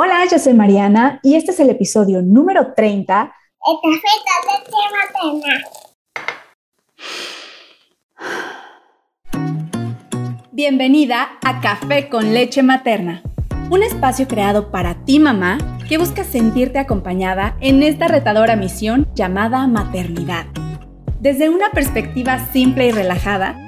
Hola, yo soy Mariana y este es el episodio número 30. El café con leche materna. Bienvenida a Café con leche materna, un espacio creado para ti mamá que busca sentirte acompañada en esta retadora misión llamada maternidad. Desde una perspectiva simple y relajada,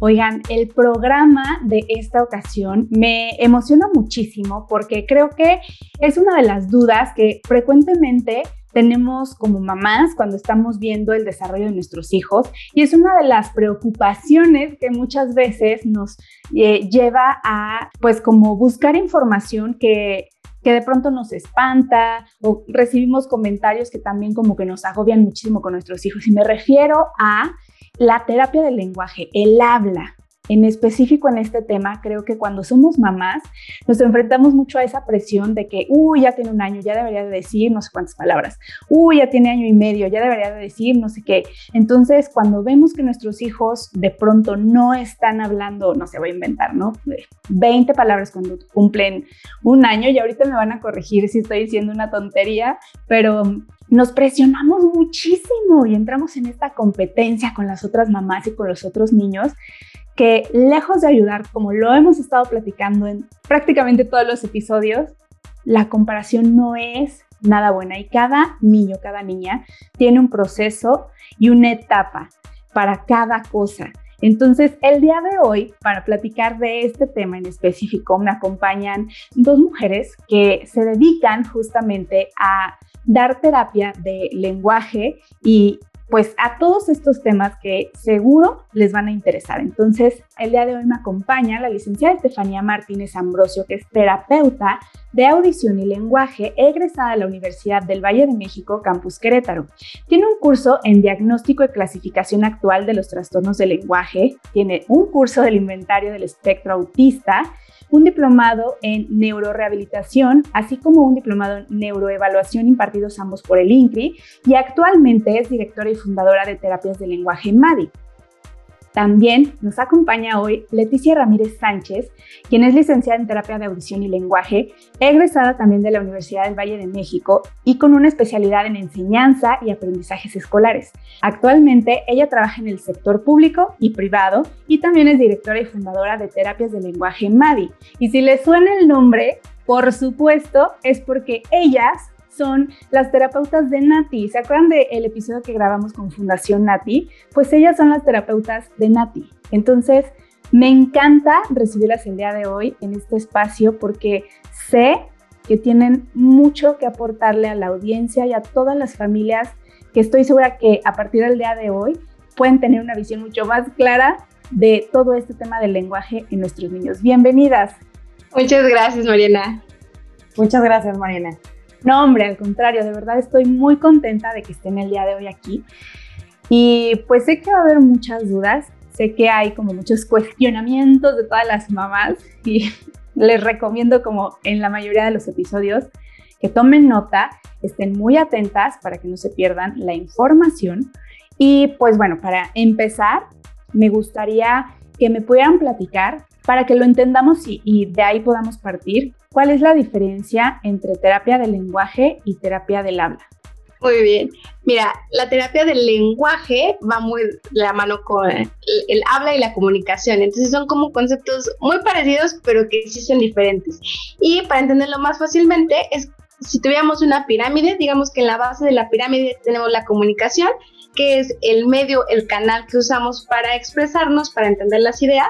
Oigan, el programa de esta ocasión me emociona muchísimo porque creo que es una de las dudas que frecuentemente tenemos como mamás cuando estamos viendo el desarrollo de nuestros hijos y es una de las preocupaciones que muchas veces nos eh, lleva a pues como buscar información que que de pronto nos espanta o recibimos comentarios que también como que nos agobian muchísimo con nuestros hijos. Y me refiero a la terapia del lenguaje, el habla, en específico en este tema, creo que cuando somos mamás nos enfrentamos mucho a esa presión de que, uy, ya tiene un año, ya debería de decir no sé cuántas palabras, uy, ya tiene año y medio, ya debería de decir no sé qué. Entonces, cuando vemos que nuestros hijos de pronto no están hablando, no se va a inventar, ¿no? 20 palabras cuando cumplen un año y ahorita me van a corregir si estoy diciendo una tontería, pero nos presionamos muchísimo y entramos en esta competencia con las otras mamás y con los otros niños que lejos de ayudar, como lo hemos estado platicando en prácticamente todos los episodios, la comparación no es nada buena y cada niño, cada niña tiene un proceso y una etapa para cada cosa. Entonces, el día de hoy, para platicar de este tema en específico, me acompañan dos mujeres que se dedican justamente a dar terapia de lenguaje y pues a todos estos temas que seguro les van a interesar. Entonces, el día de hoy me acompaña la licenciada Estefanía Martínez Ambrosio, que es terapeuta de audición y lenguaje, egresada de la Universidad del Valle de México, Campus Querétaro. Tiene un curso en diagnóstico y clasificación actual de los trastornos del lenguaje, tiene un curso del inventario del espectro autista, un diplomado en neurorehabilitación, así como un diplomado en neuroevaluación impartidos ambos por el INCRI y actualmente es directora y fundadora de terapias de lenguaje MADI. También nos acompaña hoy Leticia Ramírez Sánchez, quien es licenciada en terapia de audición y lenguaje, egresada también de la Universidad del Valle de México y con una especialidad en enseñanza y aprendizajes escolares. Actualmente ella trabaja en el sector público y privado y también es directora y fundadora de terapias de lenguaje MADI. Y si le suena el nombre, por supuesto, es porque ellas son las terapeutas de Nati. ¿Se acuerdan del episodio que grabamos con Fundación Nati? Pues ellas son las terapeutas de Nati. Entonces, me encanta recibirlas el día de hoy en este espacio porque sé que tienen mucho que aportarle a la audiencia y a todas las familias que estoy segura que a partir del día de hoy pueden tener una visión mucho más clara de todo este tema del lenguaje en nuestros niños. Bienvenidas. Muchas gracias, Mariana. Muchas gracias, Mariana. No, hombre, al contrario, de verdad estoy muy contenta de que estén el día de hoy aquí. Y pues sé que va a haber muchas dudas, sé que hay como muchos cuestionamientos de todas las mamás y les recomiendo como en la mayoría de los episodios que tomen nota, estén muy atentas para que no se pierdan la información. Y pues bueno, para empezar, me gustaría que me pudieran platicar para que lo entendamos y, y de ahí podamos partir ¿Cuál es la diferencia entre terapia del lenguaje y terapia del habla? Muy bien. Mira, la terapia del lenguaje va muy de la mano con el, habla y la comunicación. Entonces son como conceptos muy parecidos, pero que sí son diferentes. Y para entenderlo más fácilmente, es si tuviéramos una pirámide, digamos que en la base de la pirámide tenemos la comunicación, que es el medio, el canal que usamos para expresarnos, para entender las ideas.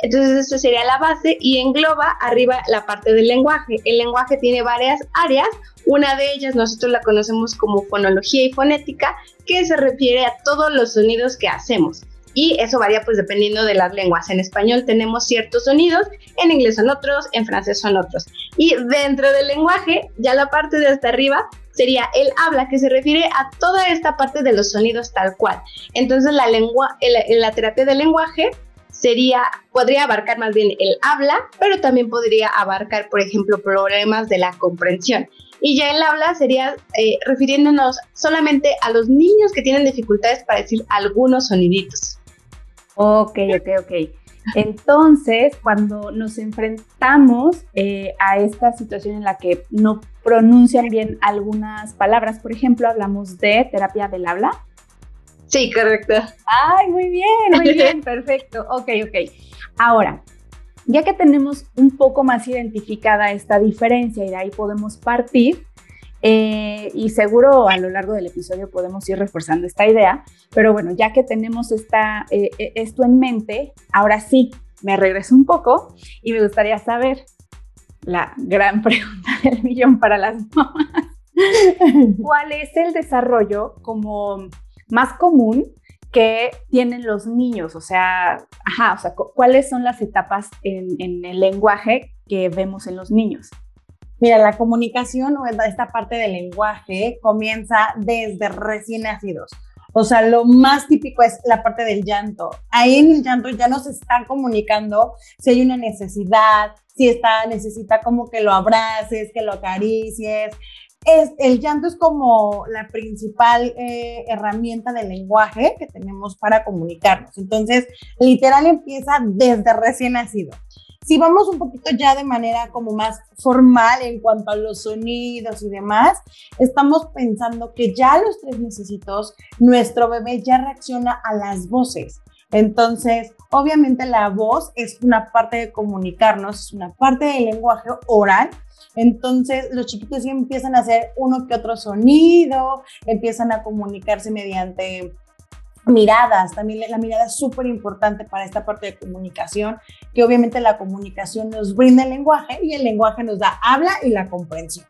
Entonces, eso sería la base y engloba arriba la parte del lenguaje. El lenguaje tiene varias áreas. Una de ellas nosotros la conocemos como fonología y fonética, que se refiere a todos los sonidos que hacemos. y eso varía pues dependiendo de las lenguas. En español tenemos ciertos sonidos, en inglés son otros, en francés son otros. Y dentro del lenguaje, ya la parte de hasta arriba sería el habla, que se refiere a toda esta parte de los sonidos tal cual. Entonces la lengua, la terapia del lenguaje sería, podría abarcar más bien el habla, pero también podría abarcar, por ejemplo, problemas de la comprensión. Y ya el habla sería eh, refiriéndonos solamente a los niños que tienen dificultades para decir algunos soniditos. Ok, ok, ok. Entonces, cuando nos enfrentamos eh, a esta situación en la que no pronuncian bien algunas palabras, por ejemplo, hablamos de terapia del habla. Sí, correcto. Ay, muy bien, muy bien, perfecto. Ok, ok. Ahora, ya que tenemos un poco más identificada esta diferencia y de ahí podemos partir, eh, y seguro a lo largo del episodio podemos ir reforzando esta idea, pero bueno, ya que tenemos esta, eh, eh, esto en mente, ahora sí, me regreso un poco y me gustaría saber la gran pregunta del millón para las mamás. ¿Cuál es el desarrollo como más común que tienen los niños? O sea, ajá, o sea, ¿cuáles son las etapas en, el lenguaje que vemos en los niños? Mira, la comunicación o esta parte del lenguaje comienza desde recién nacidos. O sea, lo más típico es la parte del llanto. Ahí en el llanto ya nos están comunicando si hay una necesidad, si está, necesita como que lo abraces, que lo acaricies, es, el llanto es como la principal eh, herramienta del lenguaje que tenemos para comunicarnos. Entonces, literal empieza desde recién nacido. Si vamos un poquito ya de manera como más formal en cuanto a los sonidos y demás, estamos pensando que ya a los tres necesitos nuestro bebé ya reacciona a las voces. Entonces, obviamente la voz es una parte de comunicarnos, es una parte del lenguaje oral, entonces los chiquitos empiezan a hacer uno que otro sonido, empiezan a comunicarse mediante miradas, también la mirada es súper importante para esta parte de comunicación, que obviamente la comunicación nos brinda el lenguaje y el lenguaje nos da habla y la comprensión.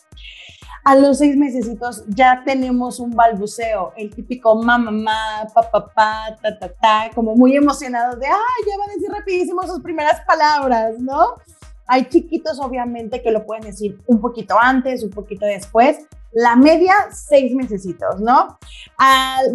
A los seis meses ya tenemos un balbuceo, el típico mamá, mamá, papá, pa, ta, ta, ta, como muy emocionado de, ay, ya van a decir rapidísimo sus primeras palabras, ¿no? Hay chiquitos, obviamente, que lo pueden decir un poquito antes, un poquito después. La media, seis mesecitos, ¿no?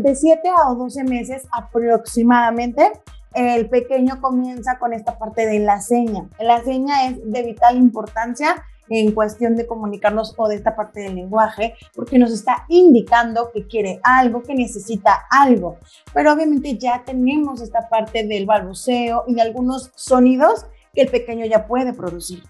de siete a doce meses aproximadamente, el pequeño comienza con esta parte de la seña. La seña es de vital importancia en cuestión de comunicarnos o de esta parte del lenguaje, porque nos está indicando que quiere algo, que necesita algo. Pero obviamente ya tenemos esta parte del balbuceo y de algunos sonidos que el pequeño ya puede producir.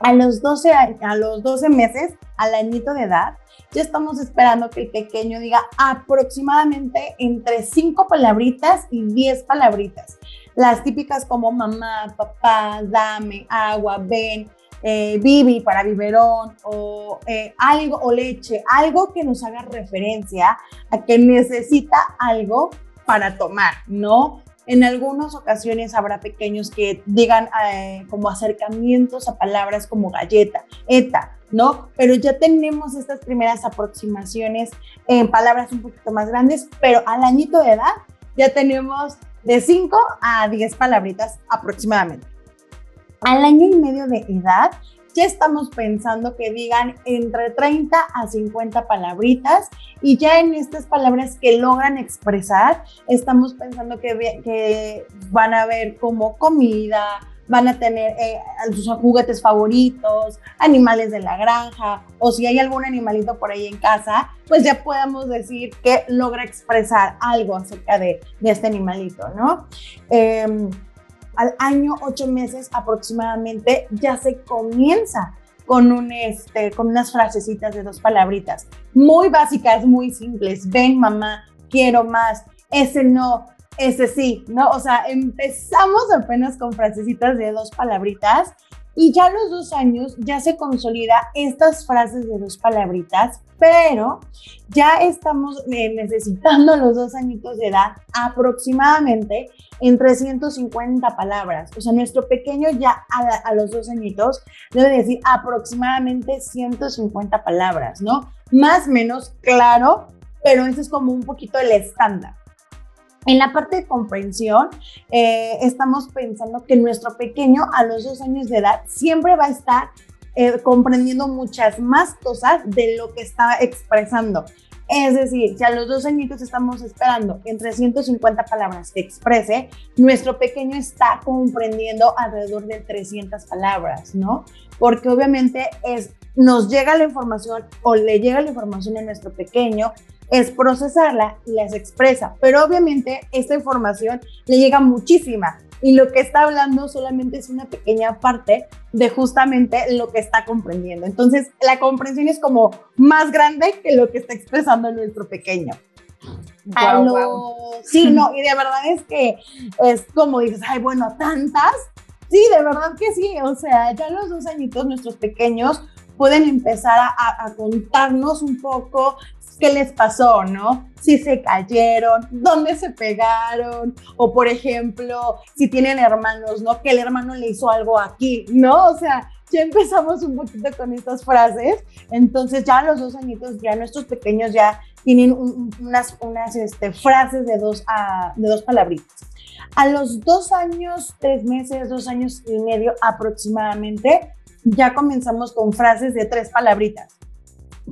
A los 12, a los 12 meses, al añito de edad, ya estamos esperando que el pequeño diga aproximadamente entre 5 palabritas y 10 palabritas. Las típicas como mamá, papá, dame, agua, ven, eh, bibi para biberón o eh, algo o leche, algo que nos haga referencia a que necesita algo para tomar, ¿no? En algunas ocasiones habrá pequeños que digan eh, como acercamientos a palabras como galleta, eta, ¿no? Pero ya tenemos estas primeras aproximaciones en palabras un poquito más grandes, pero al añito de edad ya tenemos de 5 a 10 palabritas aproximadamente. Al año y medio de edad ya estamos pensando que digan entre 30 a 50 palabritas y ya en estas palabras que logran expresar, estamos pensando que, van a ver como comida, van a tener eh, sus juguetes favoritos, animales de la granja, o si hay algún animalito por ahí en casa, pues ya podemos decir que logra expresar algo acerca de, este animalito, ¿no? Em, al año, ocho meses aproximadamente, ya se comienza con, un, este, con unas frasecitas de dos palabritas, muy básicas, muy simples. Ven, mamá, quiero más. Ese no, ese sí, ¿no? O sea, empezamos apenas con frasecitas de dos palabritas y ya a los dos años ya se consolida estas frases de dos palabritas, pero ya estamos eh, necesitando los dos añitos de edad aproximadamente en 350 palabras. O sea, nuestro pequeño ya a, los dos añitos debe decir aproximadamente 150 palabras, ¿no? Más o menos, claro, pero ese es como un poquito el estándar. En la parte de comprensión, eh, estamos pensando que nuestro pequeño a los dos años de edad siempre va a estar eh, comprendiendo muchas más cosas de lo que está expresando. Es decir, si a los dos añitos estamos esperando entre 150 palabras que exprese, nuestro pequeño está comprendiendo alrededor de 300 palabras, ¿no? Porque obviamente es, nos llega la información o le llega la información a nuestro pequeño, es procesarla y las expresa, pero obviamente esta información le llega muchísima y lo que está hablando solamente es una pequeña parte de justamente lo que está comprendiendo. Entonces, la comprensión es como más grande que lo que está expresando nuestro pequeño. Sí, no, y de verdad es que es como dices, ay, bueno, tantas. Sí, de verdad que sí. O sea, ya los dos añitos, nuestros pequeños pueden empezar a, a contarnos un poco qué les pasó, ¿no? Si se cayeron, dónde se pegaron, o por ejemplo, si tienen hermanos, ¿no? Que el hermano le hizo algo aquí, ¿no? O sea, ya empezamos un poquito con estas frases, entonces ya a los dos añitos, ya nuestros pequeños ya tienen unas, unas este, frases de dos, a, de dos palabritas. A los dos años, tres meses, dos años y medio aproximadamente, ya comenzamos con frases de tres palabritas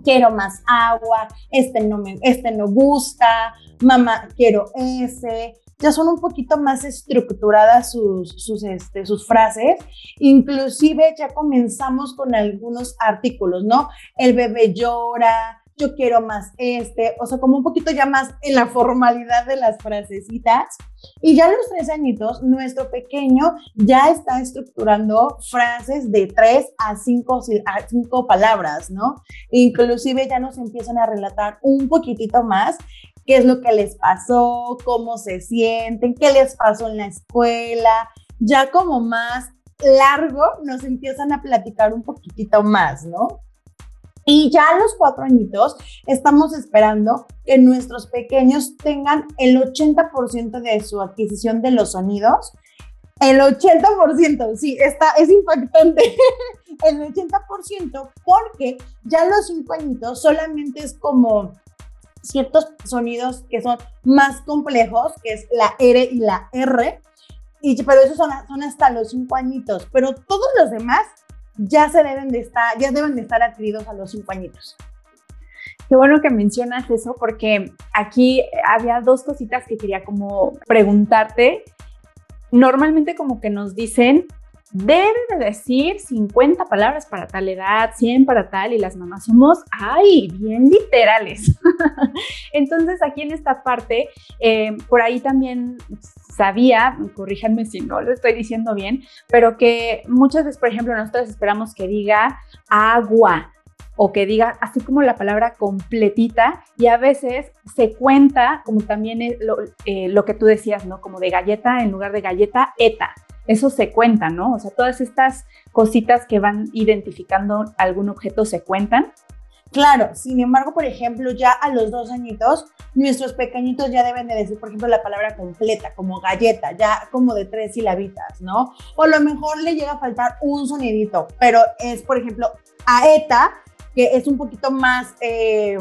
quiero más agua, este no me, este no gusta, mamá, quiero ese. Ya son un poquito más estructuradas sus, sus, este, sus frases. Inclusive ya comenzamos con algunos artículos, ¿no? El bebé llora, yo quiero más este, o sea, como un poquito ya más en la formalidad de las frasecitas. Y ya a los tres añitos, nuestro pequeño ya está estructurando frases de tres a cinco, a cinco palabras, ¿no? Inclusive ya nos empiezan a relatar un poquitito más qué es lo que les pasó, cómo se sienten, qué les pasó en la escuela, ya como más largo nos empiezan a platicar un poquitito más, ¿no? Y ya a los cuatro añitos estamos esperando que nuestros pequeños tengan el 80% de su adquisición de los sonidos. El 80%, sí, está, es impactante. el 80% porque ya a los cinco añitos solamente es como ciertos sonidos que son más complejos, que es la R y la R, y, pero esos son, son hasta los cinco añitos, pero todos los demás ya se deben de estar, ya deben de estar adquiridos a los cinco añitos. Qué bueno que mencionas eso porque aquí había dos cositas que quería como preguntarte. Normalmente como que nos dicen, debe de decir 50 palabras para tal edad, 100 para tal, y las mamás somos, ay, bien literales. Entonces aquí en esta parte, eh, por ahí también sabía, corríjanme si no lo estoy diciendo bien, pero que muchas veces, por ejemplo, nosotros esperamos que diga agua o que diga así como la palabra completita y a veces se cuenta como también eh, lo que tú decías, ¿no? Como de galleta en lugar de galleta, eta. Eso se cuenta, ¿no? O sea, todas estas cositas que van identificando algún objeto se cuentan Claro, sin embargo, por ejemplo, ya a los dos añitos, nuestros pequeñitos ya deben de decir, por ejemplo, la palabra completa, como galleta, ya como de tres silabitas, ¿no? O a lo mejor le llega a faltar un sonidito, pero es, por ejemplo, aeta, que es un poquito más... Eh,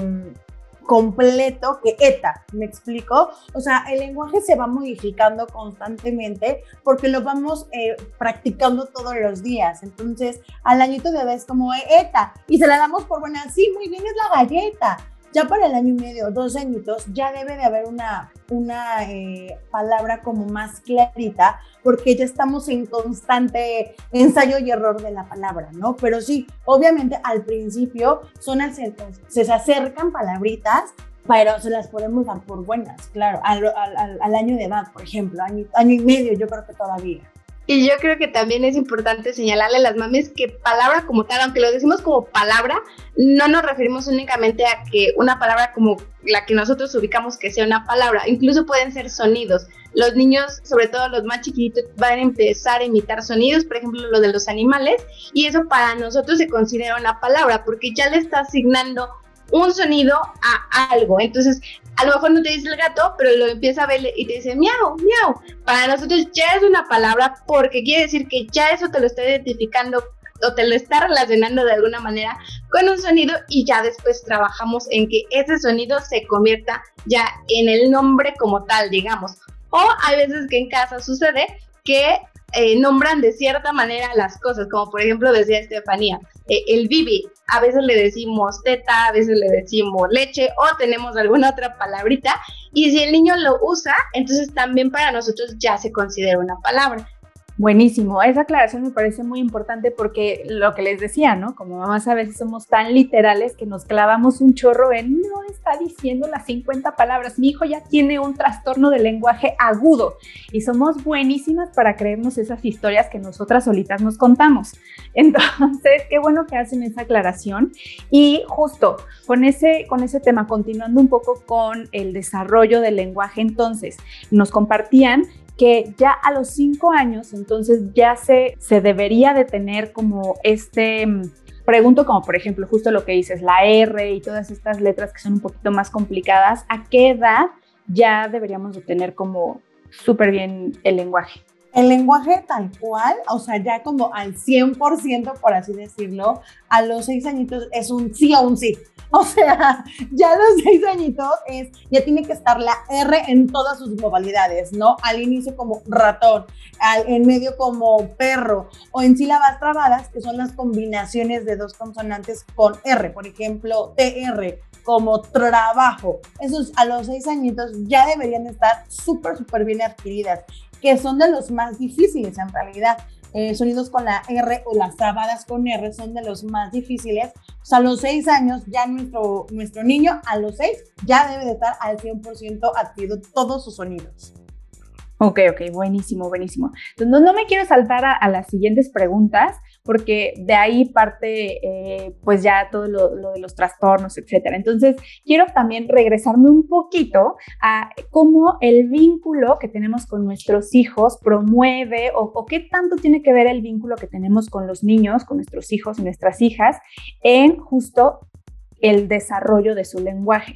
completo que ETA, ¿me explico? O sea, el lenguaje se va modificando constantemente porque lo vamos eh, practicando todos los días. Entonces, al añito de vez como ETA y se la damos por buena, sí, muy bien, es la galleta ya para el año y medio, dos añitos, ya debe de haber una, una eh, palabra como más clarita, porque ya estamos en constante ensayo y error de la palabra, ¿no? Pero sí, obviamente al principio son acercas, se acercan palabritas, pero se las podemos dar por buenas, claro, al, al, al año de edad, por ejemplo, año, año y medio, yo creo que todavía. Y yo creo que también es importante señalarle a las mamis que palabra como tal, aunque lo decimos como palabra, no nos referimos únicamente a que una palabra como la que nosotros ubicamos que sea una palabra, incluso pueden ser sonidos. Los niños, sobre todo los más chiquitos, van a empezar a imitar sonidos, por ejemplo, lo de los animales, y eso para nosotros se considera una palabra porque ya le está asignando un sonido a algo. Entonces, a lo mejor no te dice el gato, pero lo empieza a ver y te dice miau, miau. Para nosotros ya es una palabra porque quiere decir que ya eso te lo está identificando o te lo está relacionando de alguna manera con un sonido y ya después trabajamos en que ese sonido se convierta ya en el nombre como tal, digamos. O hay veces que en casa sucede que eh, nombran de cierta manera las cosas, como por ejemplo decía Estefanía, eh, el bibi, a veces le decimos teta, a veces le decimos leche o tenemos alguna otra palabrita y si el niño lo usa, entonces también para nosotros ya se considera una palabra. Buenísimo, esa aclaración me parece muy importante porque lo que les decía, ¿no? Como mamás a veces somos tan literales que nos clavamos un chorro en no está diciendo las 50 palabras. Mi hijo ya tiene un trastorno de lenguaje agudo y somos buenísimas para creernos esas historias que nosotras solitas nos contamos. Entonces, qué bueno que hacen esa aclaración y justo con ese con ese tema continuando un poco con el desarrollo del lenguaje, entonces nos compartían que ya a los cinco años, entonces ya se, se debería de tener como este, mm, pregunto como por ejemplo justo lo que dices, la R y todas estas letras que son un poquito más complicadas, ¿a qué edad ya deberíamos de tener como súper bien el lenguaje? El lenguaje tal cual, o sea, ya como al 100%, por así decirlo, a los seis añitos es un sí o un sí. O sea, ya a los seis añitos es, ya tiene que estar la R en todas sus modalidades, ¿no? Al inicio como ratón, en medio como perro, o en sílabas trabadas, que son las combinaciones de dos consonantes con R, por ejemplo, TR, como trabajo. Esos a los seis añitos ya deberían estar súper, súper bien adquiridas, que son de los más difíciles en realidad. Eh, sonidos con la R o las trabadas con R son de los más difíciles. O sea, a los seis años ya nuestro, nuestro niño, a los seis, ya debe de estar al 100% adquirido todos sus sonidos. Ok, ok, buenísimo, buenísimo. Entonces, no, me quiero saltar a, las siguientes preguntas, porque de ahí parte, eh, pues ya todo lo, de los trastornos, etcétera. Entonces, quiero también regresarme un poquito a cómo el vínculo que tenemos con nuestros hijos promueve o, qué tanto tiene que ver el vínculo que tenemos con los niños, con nuestros hijos nuestras hijas, en justo el desarrollo de su lenguaje.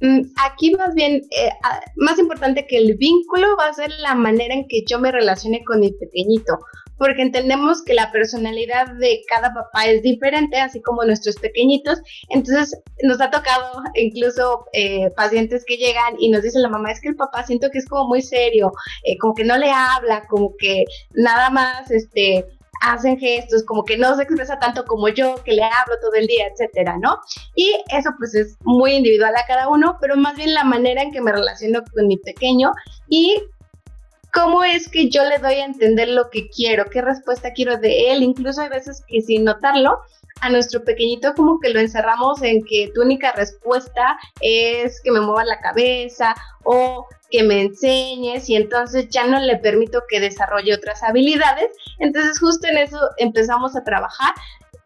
Mm, aquí más bien, eh, más importante que el vínculo va a ser la manera en que yo me relacione con mi pequeñito, porque entendemos que la personalidad de cada papá es diferente, así como nuestros pequeñitos. Entonces nos ha tocado incluso eh, pacientes que llegan y nos dice la mamá, es que el papá siento que es como muy serio, eh, como que no le habla, como que nada más, este, hacen gestos, como que no se expresa tanto como yo, que le hablo todo el día, etcétera, ¿no? Y eso pues es muy individual a cada uno, pero más bien la manera en que me relaciono con mi pequeño y cómo es que yo le doy a entender lo que quiero, qué respuesta quiero de él, incluso hay veces que sin notarlo, a nuestro pequeñito como que lo encerramos en que tu única respuesta es que me mueva la cabeza o que me enseñes y entonces ya no le permito que desarrolle otras habilidades. Entonces justo en eso empezamos a trabajar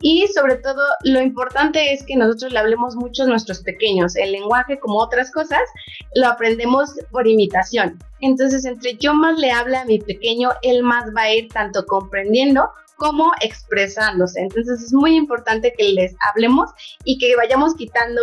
y sobre todo lo importante es que nosotros le hablemos mucho a nuestros pequeños. El lenguaje, como otras cosas, lo aprendemos por imitación. Entonces, entre yo más le hable a mi pequeño, él más va a ir tanto comprendiendo como expresándose. Entonces, es muy importante que les hablemos y que vayamos quitando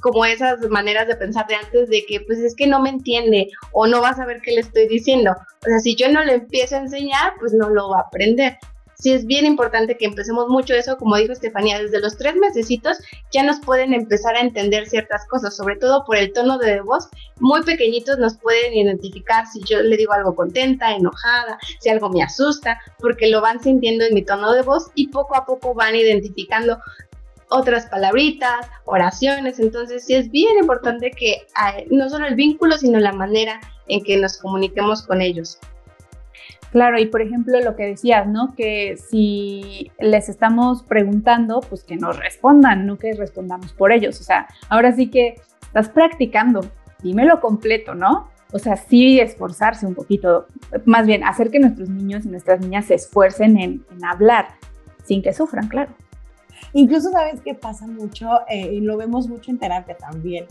como esas maneras de pensar de antes de que pues es que no me entiende o no va a saber qué le estoy diciendo. O sea, si yo no le empiezo a enseñar, pues no lo va a aprender. Sí es bien importante que empecemos mucho eso, como dijo Estefanía, desde los tres mesecitos ya nos pueden empezar a entender ciertas cosas, sobre todo por el tono de voz. Muy pequeñitos nos pueden identificar si yo le digo algo contenta, enojada, si algo me asusta, porque lo van sintiendo en mi tono de voz y poco a poco van identificando otras palabritas, oraciones. Entonces sí es bien importante que no solo el vínculo, sino la manera en que nos comuniquemos con ellos. Claro, y por ejemplo lo que decías, ¿no? Que si les estamos preguntando, pues que nos respondan, no que respondamos por ellos. O sea, ahora sí que estás practicando, dímelo completo, ¿no? O sea, sí esforzarse un poquito, más bien hacer que nuestros niños y nuestras niñas se esfuercen en, hablar sin que sufran, claro. Incluso sabes que pasa mucho, eh, y lo vemos mucho en terapia también,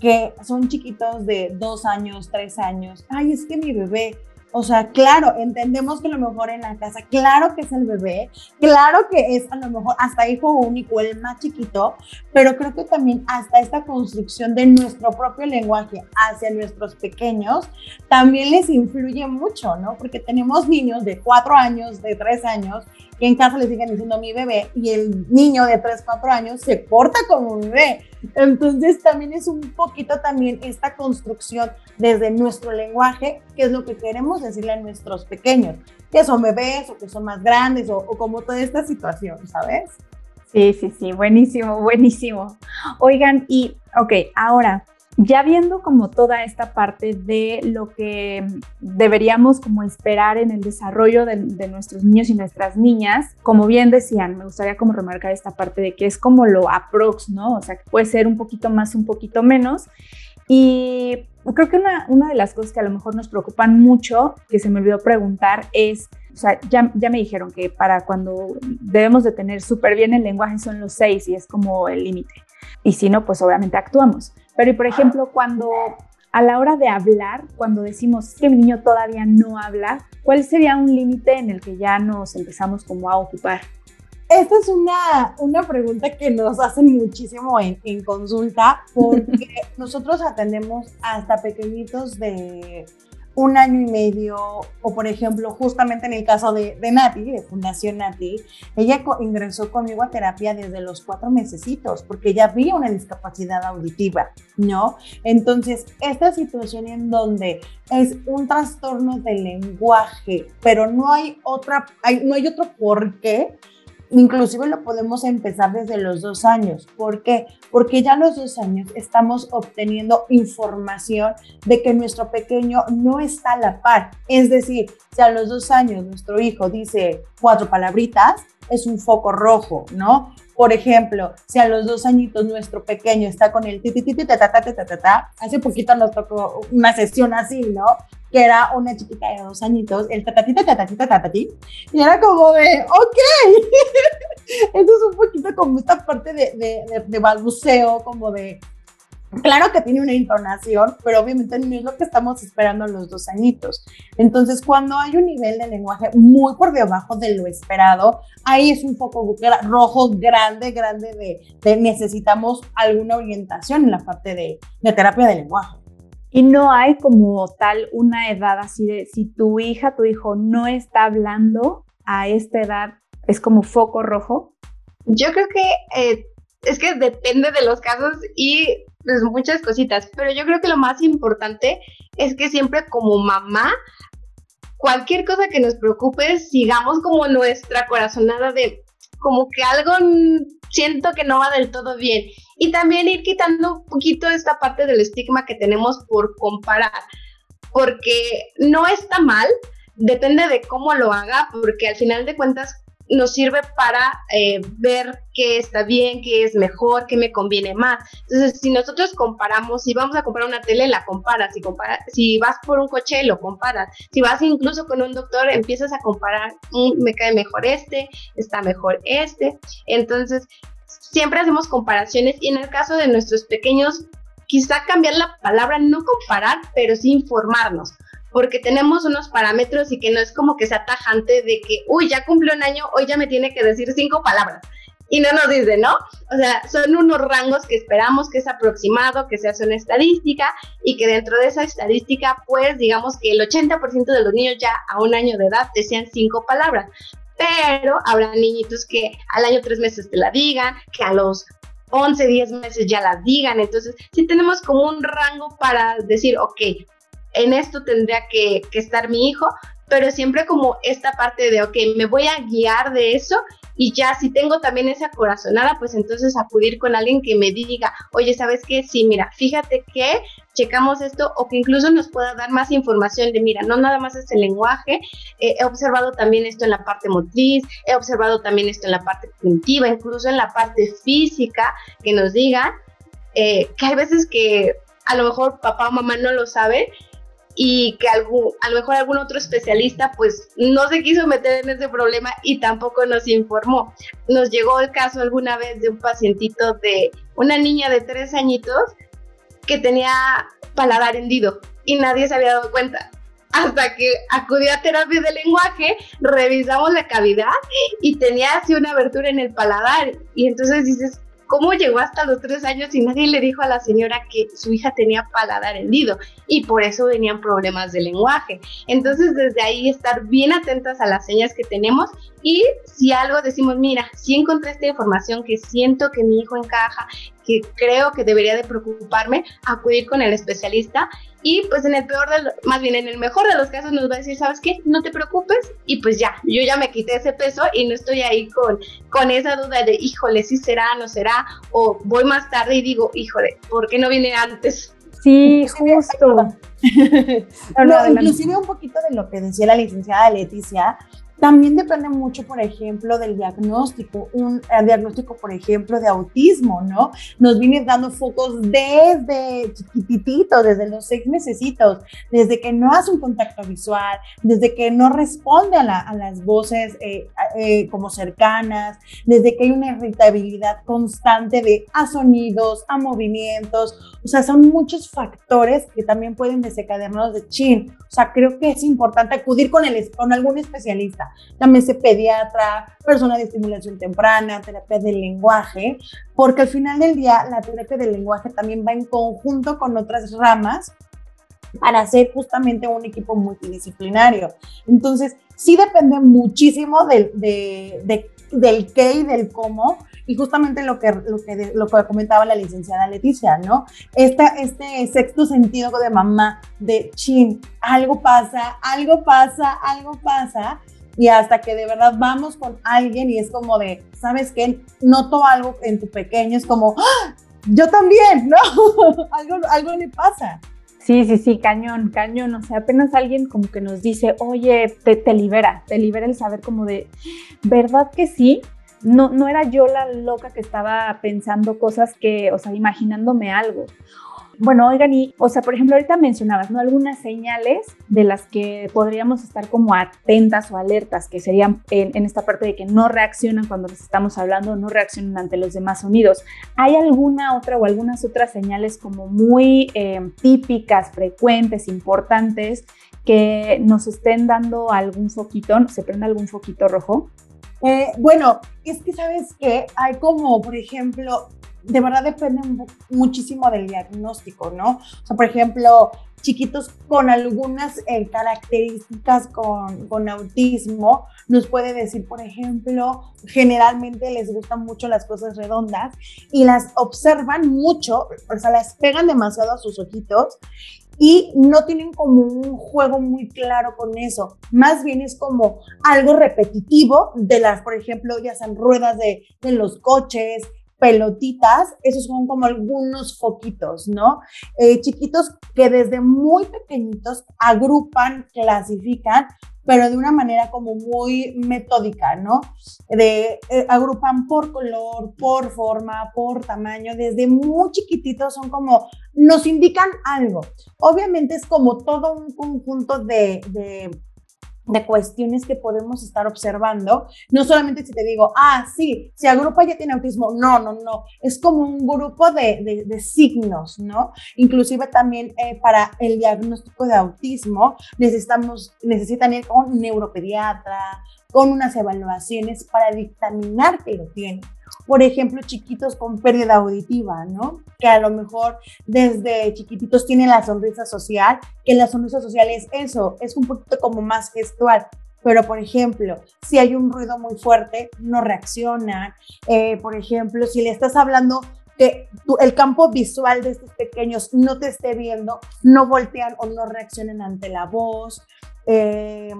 que son chiquitos de dos años, tres años. Ay, es que mi bebé, o sea, claro, entendemos que a lo mejor en la casa, claro que es el bebé, claro que es a lo mejor hasta hijo único, el más chiquito, pero creo que también hasta esta construcción de nuestro propio lenguaje hacia nuestros pequeños también les influye mucho, ¿no? Porque tenemos niños de cuatro años, de tres años, que en casa le siguen diciendo mi bebé y el niño de 3, 4 años se porta como un bebé. Entonces también es un poquito también esta construcción desde nuestro lenguaje, que es lo que queremos decirle a nuestros pequeños, que son bebés o que son más grandes o, o como toda esta situación, ¿sabes? Sí, sí, sí, buenísimo, buenísimo. Oigan, y ok, ahora, ya viendo como toda esta parte de lo que deberíamos como esperar en el desarrollo de, nuestros niños y nuestras niñas, como bien decían, me gustaría como remarcar esta parte de que es como lo aprox, ¿no? O sea, que puede ser un poquito más, un poquito menos. Y creo que una, una de las cosas que a lo mejor nos preocupan mucho, que se me olvidó preguntar, es o sea, ya, ya me dijeron que para cuando debemos de tener súper bien el lenguaje son los seis y es como el límite. Y si no, pues obviamente actuamos. Pero, por ejemplo, cuando a la hora de hablar, cuando decimos que mi niño todavía no habla, ¿cuál sería un límite en el que ya nos empezamos como a ocupar? Esta es una, una pregunta que nos hacen muchísimo en, en consulta porque nosotros atendemos hasta pequeñitos de un año y medio, o por ejemplo, justamente en el caso de, Nati, de Fundación Nati, ella ingresó conmigo a terapia desde los cuatro mesecitos, porque ya había una discapacidad auditiva, ¿no? Entonces, esta situación en donde es un trastorno del lenguaje, pero no hay otra, hay, no hay otro por qué, Inclusive lo podemos empezar desde los dos años. ¿Por qué? Porque ya a los dos años estamos obteniendo información de que nuestro pequeño no está a la par. Es decir, si a los dos años nuestro hijo dice cuatro palabritas, es un foco rojo, ¿no? Por ejemplo, si a los dos añitos nuestro pequeño está con el ta, hace poquito nos tocó una sesión así, ¿no? Que era una chiquita de dos añitos, el tatatita, tatatita, tatati, y era como de, ok, eso es un poquito como esta parte de, de, de, como de, Claro que tiene una intonación, pero obviamente no es lo que estamos esperando a los dos añitos. Entonces, cuando hay un nivel de lenguaje muy por debajo de lo esperado, ahí es un poco rojo grande, grande de, de necesitamos alguna orientación en la parte de, de terapia de lenguaje. Y no hay como tal una edad así de si tu hija, tu hijo no está hablando a esta edad, es como foco rojo. Yo creo que eh, es que depende de los casos y pues muchas cositas, pero yo creo que lo más importante es que siempre como mamá, cualquier cosa que nos preocupe, sigamos como nuestra corazonada de como que algo siento que no va del todo bien. Y también ir quitando un poquito esta parte del estigma que tenemos por comparar, porque no está mal, depende de cómo lo haga, porque al final de cuentas nos sirve para eh, ver qué está bien, qué es mejor, qué me conviene más. Entonces, si nosotros comparamos, si vamos a comprar una tele, la comparas, si, compara, si vas por un coche, lo comparas, si vas incluso con un doctor, empiezas a comparar, mm, me cae mejor este, está mejor este. Entonces, siempre hacemos comparaciones y en el caso de nuestros pequeños, quizá cambiar la palabra, no comparar, pero sí informarnos porque tenemos unos parámetros y que no es como que sea tajante de que, uy, ya cumplió un año, hoy ya me tiene que decir cinco palabras. Y no nos dice, ¿no? O sea, son unos rangos que esperamos que es aproximado, que se hace una estadística y que dentro de esa estadística, pues digamos que el 80% de los niños ya a un año de edad decían cinco palabras. Pero habrá niñitos que al año tres meses te la digan, que a los 11, 10 meses ya la digan. Entonces, sí tenemos como un rango para decir, ok, en esto tendría que, estar mi hijo, pero siempre como esta parte de, ok, me voy a guiar de eso y ya si tengo también esa corazonada, pues entonces acudir con alguien que me diga, oye, ¿sabes qué? Sí, mira, fíjate que checamos esto o que incluso nos pueda dar más información de, mira, no nada más es el lenguaje, eh, he observado también esto en la parte motriz, he observado también esto en la parte cognitiva, incluso en la parte física, que nos digan eh, que hay veces que a lo mejor papá o mamá no lo sabe y que algún, a lo mejor algún otro especialista pues no se quiso meter en ese problema y tampoco nos informó. Nos llegó el caso alguna vez de un pacientito de una niña de tres añitos que tenía paladar hendido y nadie se había dado cuenta. Hasta que acudió a terapia de lenguaje, revisamos la cavidad y tenía así una abertura en el paladar. Y entonces dices, cómo llegó hasta los tres años y nadie le dijo a la señora que su hija tenía paladar hendido y por eso venían problemas de lenguaje. Entonces, desde ahí estar bien atentas a las señas que tenemos y si algo decimos, mira, si encontré esta información que siento que mi hijo encaja, que creo que debería de preocuparme, acudir con el especialista y pues en el peor, de más bien en el mejor de los casos nos va a decir, ¿sabes qué? No te preocupes y pues ya, yo ya me quité ese peso y no estoy ahí con, con esa duda de, híjole, si será, no será, o voy más tarde y digo, híjole, ¿por qué no vine antes? Sí, justo. no, inclusive un poquito de lo que decía la licenciada Leticia, también depende mucho, por ejemplo, del diagnóstico. Un diagnóstico, por ejemplo, de autismo, ¿no? Nos viene dando focos desde chiquititito, desde los seis mesecitos, desde que no hace un contacto visual, desde que no responde a, las voces eh, eh, como cercanas, desde que hay una irritabilidad constante de a sonidos, a movimientos. O sea, son muchos factores que también pueden desencadenarnos de chin. O sea, creo que es importante acudir con, el, con algún especialista llámese pediatra, persona de estimulación temprana, terapia del lenguaje, porque al final del día la terapia del lenguaje también va en conjunto con otras ramas para hacer justamente un equipo multidisciplinario. Entonces, sí depende muchísimo del, del qué y del cómo, y justamente lo que, lo que, lo que comentaba la licenciada Leticia, ¿no? Esta, este sexto sentido de mamá, de chin, algo pasa, algo pasa, algo pasa, y hasta que de verdad vamos con alguien y es como de, ¿sabes qué? Noto algo en tu pequeño, es como, ¡Ah! yo también, ¿no? algo, algo le pasa. Sí, sí, sí, cañón, cañón. O sea, apenas alguien como que nos dice, oye, te, te libera, te libera el saber como de, ¿verdad que sí? No, no era yo la loca que estaba pensando cosas que, o sea, imaginándome algo. Bueno, oigan, y, o sea, por ejemplo, ahorita mencionabas, ¿no? Algunas señales de las que podríamos estar como atentas o alertas, que serían en, esta parte de que no reaccionan cuando les estamos hablando, no reaccionan ante los demás sonidos. ¿Hay alguna otra o algunas otras señales como muy eh, típicas, frecuentes, importantes, que nos estén dando algún foquito, se prenda algún foquito rojo? Eh, bueno, es que sabes que hay como, por ejemplo, de verdad depende muchísimo del diagnóstico, ¿no? O sea, por ejemplo, chiquitos con algunas eh, características con, con, autismo, nos puede decir, por ejemplo, generalmente les gustan mucho las cosas redondas y las observan mucho, o sea, las pegan demasiado a sus ojitos y no tienen como un juego muy claro con eso. Más bien es como algo repetitivo de las, por ejemplo, ya sean ruedas de, de los coches, pelotitas, esos son como algunos foquitos, ¿no? Eh, chiquitos que desde muy pequeñitos agrupan, clasifican, pero de una manera como muy metódica, ¿no? De, eh, agrupan por color, por forma, por tamaño, desde muy chiquititos son como, nos indican algo. Obviamente es como todo un conjunto de de cuestiones que podemos estar observando, no solamente si te digo, ah, sí, si agrupa ya tiene autismo, no, no, no, es como un grupo de, de, signos, ¿no? Inclusive también eh, para el diagnóstico de autismo necesitamos, necesitan ir con un neuropediatra, con unas evaluaciones para dictaminar que lo tiene por ejemplo, chiquitos con pérdida auditiva, ¿no? Que a lo mejor desde chiquititos tienen la sonrisa social, que la sonrisa social es eso, es un poquito como más gestual. Pero, por ejemplo, si hay un ruido muy fuerte, no reaccionan. Eh, por ejemplo, si le estás hablando que el campo visual de estos pequeños no te esté viendo, no voltean o no reaccionen ante la voz. Eh,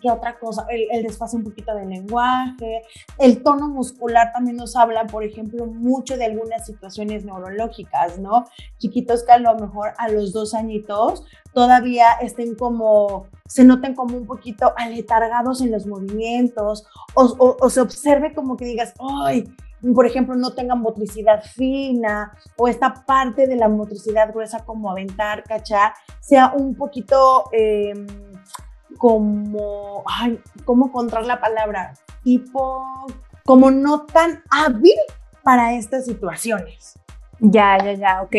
¿Qué otra cosa? El, el, desfase un poquito del lenguaje, el tono muscular también nos habla, por ejemplo, mucho de algunas situaciones neurológicas, ¿no? Chiquitos que a lo mejor a los dos añitos todavía estén como, se noten como un poquito aletargados en los movimientos o, o, se observe como que digas, ¡ay! por ejemplo, no tengan motricidad fina o esta parte de la motricidad gruesa como aventar, cachar, sea un poquito... Eh, como, ay, ¿cómo encontrar la palabra? Tipo, como no tan hábil para estas situaciones. Ya, ya, ya, ok.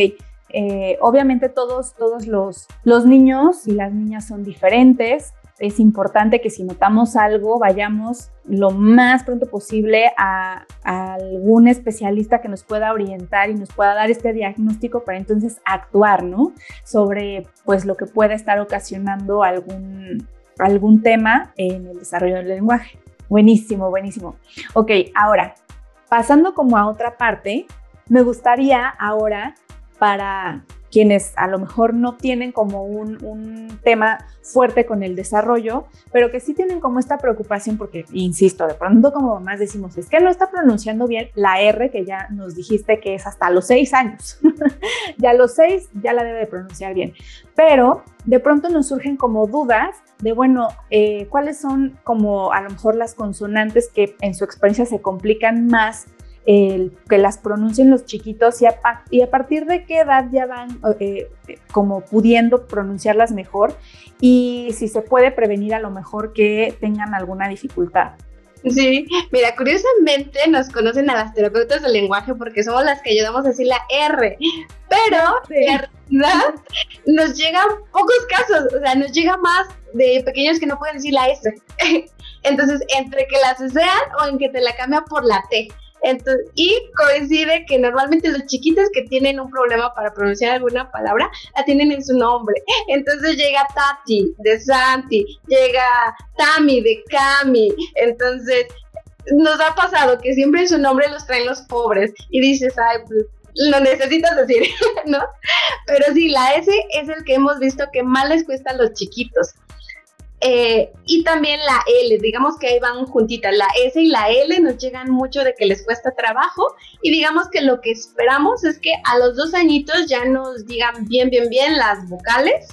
Eh, obviamente todos, todos los, los niños y las niñas son diferentes, es importante que si notamos algo, vayamos lo más pronto posible a, algún especialista que nos pueda orientar y nos pueda dar este diagnóstico para entonces actuar, ¿no? Sobre pues lo que pueda estar ocasionando algún, algún tema en el desarrollo del lenguaje. Buenísimo, buenísimo. Ok, ahora, pasando como a otra parte, me gustaría ahora para quienes a lo mejor no tienen como un, tema fuerte con el desarrollo, pero que sí tienen como esta preocupación porque, insisto, de pronto como mamás decimos, es que no está pronunciando bien la R que ya nos dijiste que es hasta los seis años. ya a los seis ya la debe de pronunciar bien, pero de pronto nos surgen como dudas de, bueno, eh, cuáles son como a lo mejor las consonantes que en su experiencia se complican más que las pronuncien los chiquitos y a, y a, partir de qué edad ya van eh, como pudiendo pronunciarlas mejor y si se puede prevenir a lo mejor que tengan alguna dificultad. Sí, mira, curiosamente nos conocen a las terapeutas del lenguaje porque somos las que ayudamos a decir la R, pero de verdad nos llegan pocos casos, o sea, nos llega más de pequeños que no pueden decir la S. Entonces, entre que las sean o en que te la cambia por la T y coincide que normalmente los chiquitos que tienen un problema para pronunciar alguna palabra la tienen en su nombre. Entonces llega Tati de Santi, llega Tami de Cami. Entonces nos ha pasado que siempre en su nombre los traen los pobres y dices, ay, pues lo necesitas decir, ¿no? Pero sí, la S es el que hemos visto que más les cuesta a los chiquitos. Eh, y también la L, digamos que ahí van juntitas, la S y la L nos llegan mucho de que les cuesta trabajo y digamos que lo que esperamos es que a los dos añitos ya nos digan bien, bien, bien las vocales,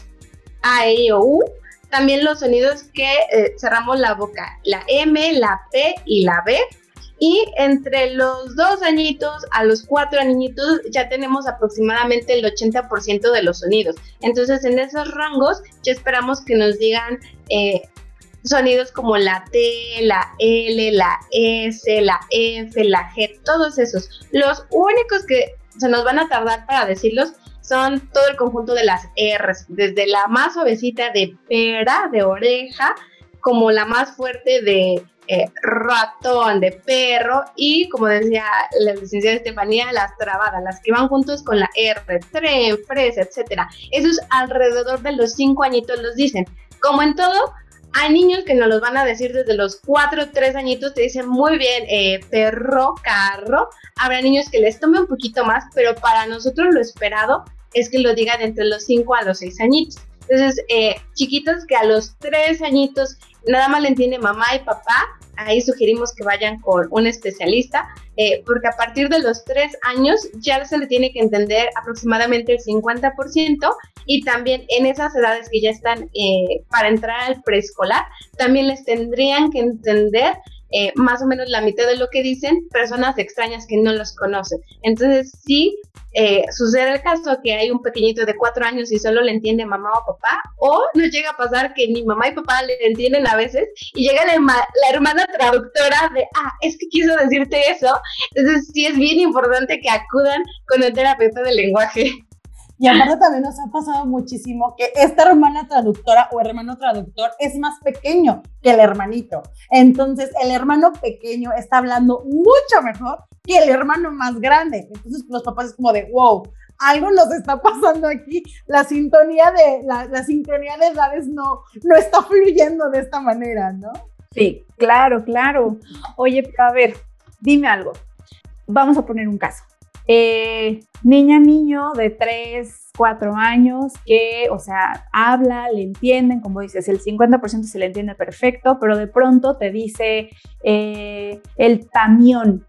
A, E, o U, también los sonidos que eh, cerramos la boca, la M, la P y la B, y entre los dos añitos a los cuatro añitos ya tenemos aproximadamente el 80% de los sonidos. Entonces en esos rangos ya esperamos que nos digan eh, sonidos como la T, la L, la S, la F, la G, todos esos. Los únicos que se nos van a tardar para decirlos son todo el conjunto de las R's, desde la más suavecita de pera, de oreja, como la más fuerte de eh, ratón, de perro y, como decía la licenciada Estefanía, las trabadas, las que van juntos con la R, tren, fresa, etcétera. Esos alrededor de los cinco añitos los dicen. Como en todo, hay niños que nos los van a decir desde los cuatro, tres añitos, te dicen muy bien, eh, perro, carro. Habrá niños que les tome un poquito más, pero para nosotros lo esperado es que lo digan entre los cinco a los seis añitos. Entonces, eh, chiquitos que a los tres añitos nada más le entiende mamá y papá, ahí sugerimos que vayan con un especialista, eh, porque a partir de los tres años ya se le tiene que entender aproximadamente el 50% y también en esas edades que ya están eh, para entrar al preescolar, también les tendrían que entender eh, más o menos la mitad de lo que dicen personas extrañas que no los conocen. Entonces, sí, eh, sucede el caso que hay un pequeñito de cuatro años y solo le entiende mamá o papá, o nos llega a pasar que ni mamá y papá le entienden a veces y llega la, la hermana traductora de, ah, es que quiso decirte eso. Entonces, sí es bien importante que acudan con el terapeuta del lenguaje. Y aparte también nos ha pasado muchísimo que esta hermana traductora o hermano traductor es más pequeño que el hermanito. Entonces el hermano pequeño está hablando mucho mejor que el hermano más grande. Entonces los papás es como de, wow, algo nos está pasando aquí. La sintonía de, la, la sincronía de edades no, no está fluyendo de esta manera, ¿no? Sí, claro, claro. Oye, a ver, dime algo. Vamos a poner un caso. Eh, niña, niño de 3, 4 años que, o sea, habla, le entienden, como dices, el 50% se le entiende perfecto, pero de pronto te dice eh, el tamión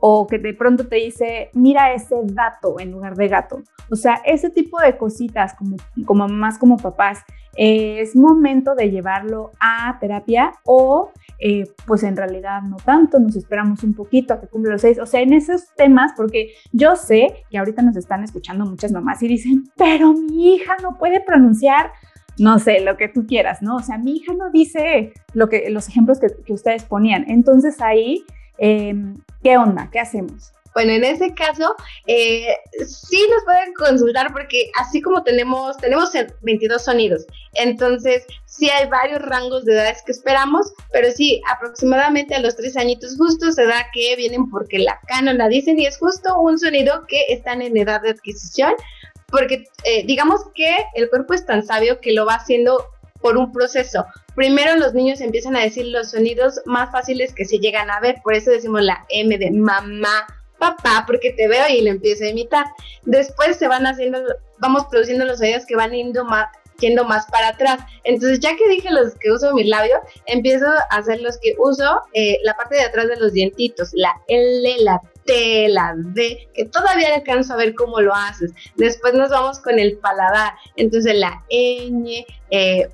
o que de pronto te dice, mira ese dato en lugar de gato. O sea, ese tipo de cositas como, como más como papás es momento de llevarlo a terapia o eh, pues en realidad no tanto, nos esperamos un poquito a que cumpla los seis, o sea, en esos temas, porque yo sé que ahorita nos están escuchando muchas mamás y dicen, pero mi hija no puede pronunciar, no sé, lo que tú quieras, ¿no? O sea, mi hija no dice lo que, los ejemplos que, ustedes ponían, entonces ahí, em, ¿qué onda? ¿Qué hacemos? Bueno, en ese caso, eh, sí nos pueden consultar porque así como tenemos, tenemos 22 sonidos, entonces sí hay varios rangos de edades que esperamos, pero sí, aproximadamente a los tres añitos justo se da que vienen porque la canon la dicen y es justo un sonido que están en edad de adquisición, porque eh, digamos que el cuerpo es tan sabio que lo va haciendo por un proceso. Primero los niños empiezan a decir los sonidos más fáciles que se llegan a ver, por eso decimos la M de mamá, papá, porque te veo y lo empiezo a imitar. Después se van haciendo, vamos produciendo los sonidos que van yendo más, yendo más para atrás. Entonces, ya que dije los que uso mi labio, empiezo a hacer los que uso eh, la parte de atrás de los dientitos, la L, la T, la D, que todavía alcanzo a ver cómo lo haces. Después nos vamos con el paladar, entonces la ñ, eh,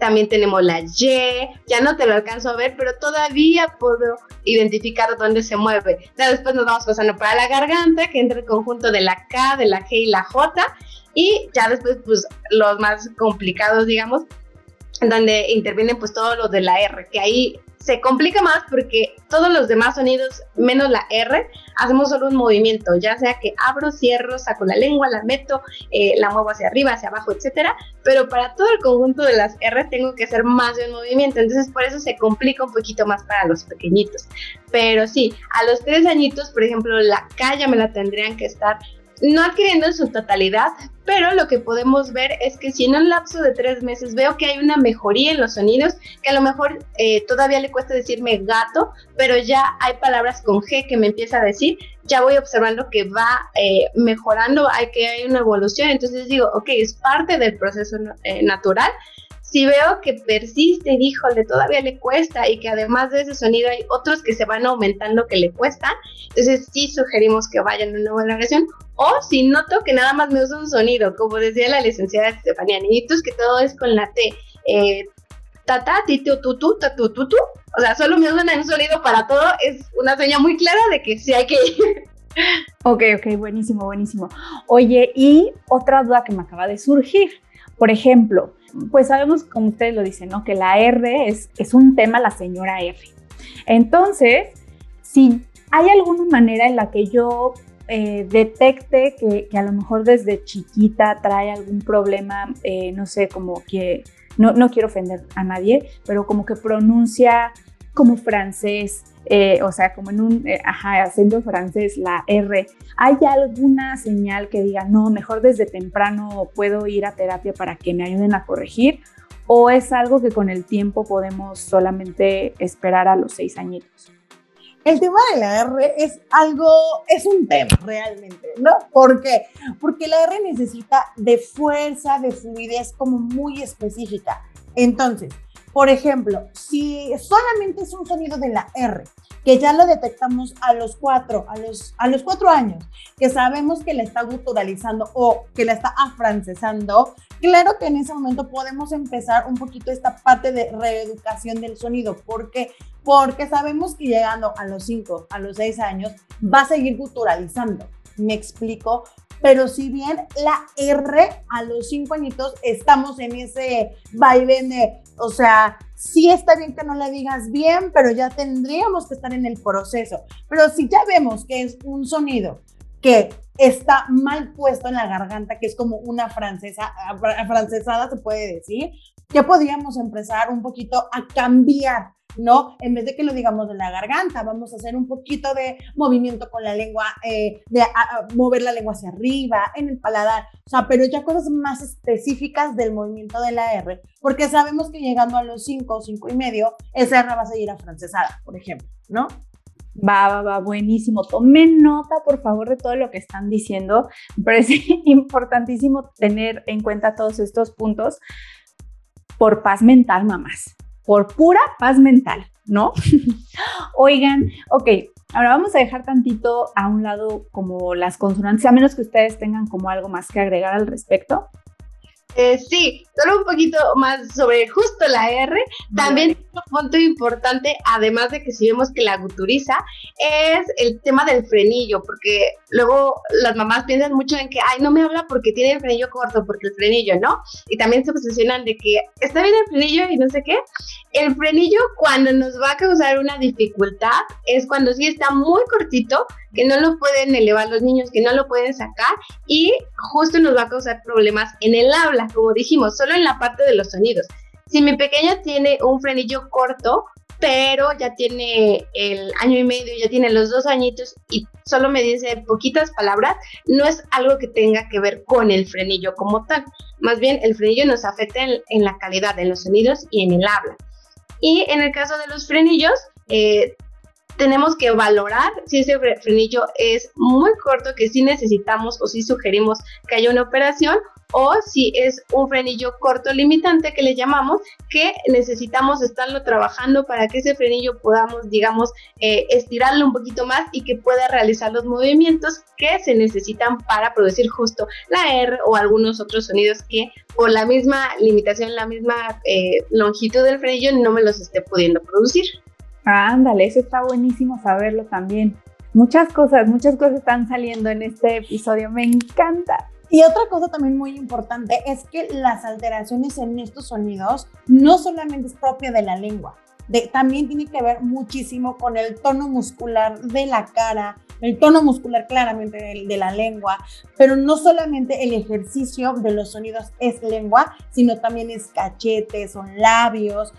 también tenemos la Y, ya no te lo alcanzo a ver, pero todavía puedo identificar dónde se mueve. Ya después nos vamos pasando para la garganta, que entra el conjunto de la K, de la G y la J, y ya después, pues, los más complicados, digamos, donde intervienen pues todos los de la R, que ahí se complica más porque todos los demás sonidos, menos la R, hacemos solo un movimiento, ya sea que abro, cierro, saco la lengua, la meto, eh, la muevo hacia arriba, hacia abajo, etcétera. Pero para todo el conjunto de las R tengo que hacer más de un movimiento, entonces por eso se complica un poquito más para los pequeñitos. Pero sí, a los tres añitos, por ejemplo, la ya me la tendrían que estar no adquiriendo en su totalidad, pero lo que podemos ver es que si en un lapso de tres meses veo que hay una mejoría en los sonidos, que a lo mejor eh, todavía le cuesta decirme gato, pero ya hay palabras con G que me empieza a decir, ya voy observando que va eh, mejorando, hay que hay una evolución, entonces digo, ok, es parte del proceso eh, natural, si veo que persiste, híjole, todavía le cuesta y que además de ese sonido hay otros que se van aumentando que le cuestan, entonces sí sugerimos que vayan a una valoración. O si noto que nada más me usa un sonido, como decía la licenciada Estefanía, niñitos, que todo es con la T. Eh, tata, titu, tutu, tatu, tutu. O sea, solo me usan un sonido para todo. Es una señal muy clara de que sí hay que ir. Ok, ok, buenísimo, buenísimo. Oye, y otra duda que me acaba de surgir. Por ejemplo, pues sabemos, como ustedes lo dicen, ¿no? Que la R es, es un tema, la señora R. Entonces, si hay alguna manera en la que yo eh, detecte que, a lo mejor desde chiquita trae algún problema, eh, no sé, como que, no, no quiero ofender a nadie, pero como que pronuncia como francés, eh, o sea, como en un eh, acento francés, la R, ¿hay alguna señal que diga, no, mejor desde temprano puedo ir a terapia para que me ayuden a corregir? ¿O es algo que con el tiempo podemos solamente esperar a los seis añitos? El tema de la R es algo, es un tema realmente, ¿no? ¿Por qué? Porque la R necesita de fuerza, de fluidez como muy específica. Entonces, por ejemplo, si solamente es un sonido de la R, que ya lo detectamos a los cuatro, a los, a los cuatro años, que sabemos que la está guturalizando o que la está afrancesando, claro que en ese momento podemos empezar un poquito esta parte de reeducación del sonido. ¿Por qué? Porque sabemos que llegando a los cinco, a los seis años, va a seguir guturalizando. Me explico, pero si bien la R a los cinco añitos estamos en ese vaivén de, o sea, sí está bien que no le digas bien, pero ya tendríamos que estar en el proceso. Pero si ya vemos que es un sonido que está mal puesto en la garganta, que es como una francesa, francesada se puede decir, ya podríamos empezar un poquito a cambiar ¿no? En vez de que lo digamos de la garganta, vamos a hacer un poquito de movimiento con la lengua, eh, de mover la lengua hacia arriba, en el paladar, o sea, pero ya cosas más específicas del movimiento de la R, porque sabemos que llegando a los 5, 5 y medio, esa R va a seguir afrancesada, por ejemplo, ¿no? Va, va, va, buenísimo. Tomen nota, por favor, de todo lo que están diciendo. Me parece importantísimo tener en cuenta todos estos puntos por paz mental, mamás por pura paz mental, ¿no? Oigan, ok, ahora vamos a dejar tantito a un lado como las consonantes, a menos que ustedes tengan como algo más que agregar al respecto. Eh, sí, solo un poquito más sobre justo la R. También un punto importante, además de que si vemos que la guturiza, es el tema del frenillo, porque luego las mamás piensan mucho en que, ay, no me habla porque tiene el frenillo corto, porque el frenillo, ¿no? Y también se obsesionan de que está bien el frenillo y no sé qué. El frenillo cuando nos va a causar una dificultad es cuando sí está muy cortito, que no lo pueden elevar los niños, que no lo pueden sacar y justo nos va a causar problemas en el habla, como dijimos, solo en la parte de los sonidos. Si mi pequeña tiene un frenillo corto, pero ya tiene el año y medio, ya tiene los dos añitos y solo me dice poquitas palabras, no es algo que tenga que ver con el frenillo como tal. Más bien, el frenillo nos afecta en, la calidad, de los sonidos y en el habla. Y en el caso de los frenillos, eh, tenemos que valorar si ese frenillo es muy corto, que sí necesitamos o sí sugerimos que haya una operación, o si es un frenillo corto limitante que le llamamos, que necesitamos estarlo trabajando para que ese frenillo podamos, digamos, eh, estirarlo un poquito más y que pueda realizar los movimientos que se necesitan para producir justo la R o algunos otros sonidos que por la misma limitación, la misma eh, longitud del frenillo no me los esté pudiendo producir. Ándale, eso está buenísimo saberlo también. Muchas cosas, muchas cosas están saliendo en este episodio, me encanta. Y otra cosa también muy importante es que las alteraciones en estos sonidos no solamente es propia de la lengua, también tiene que ver muchísimo con el tono muscular de la cara, el tono muscular claramente de, la lengua, pero no solamente el ejercicio de los sonidos es lengua, sino también es cachetes, son labios,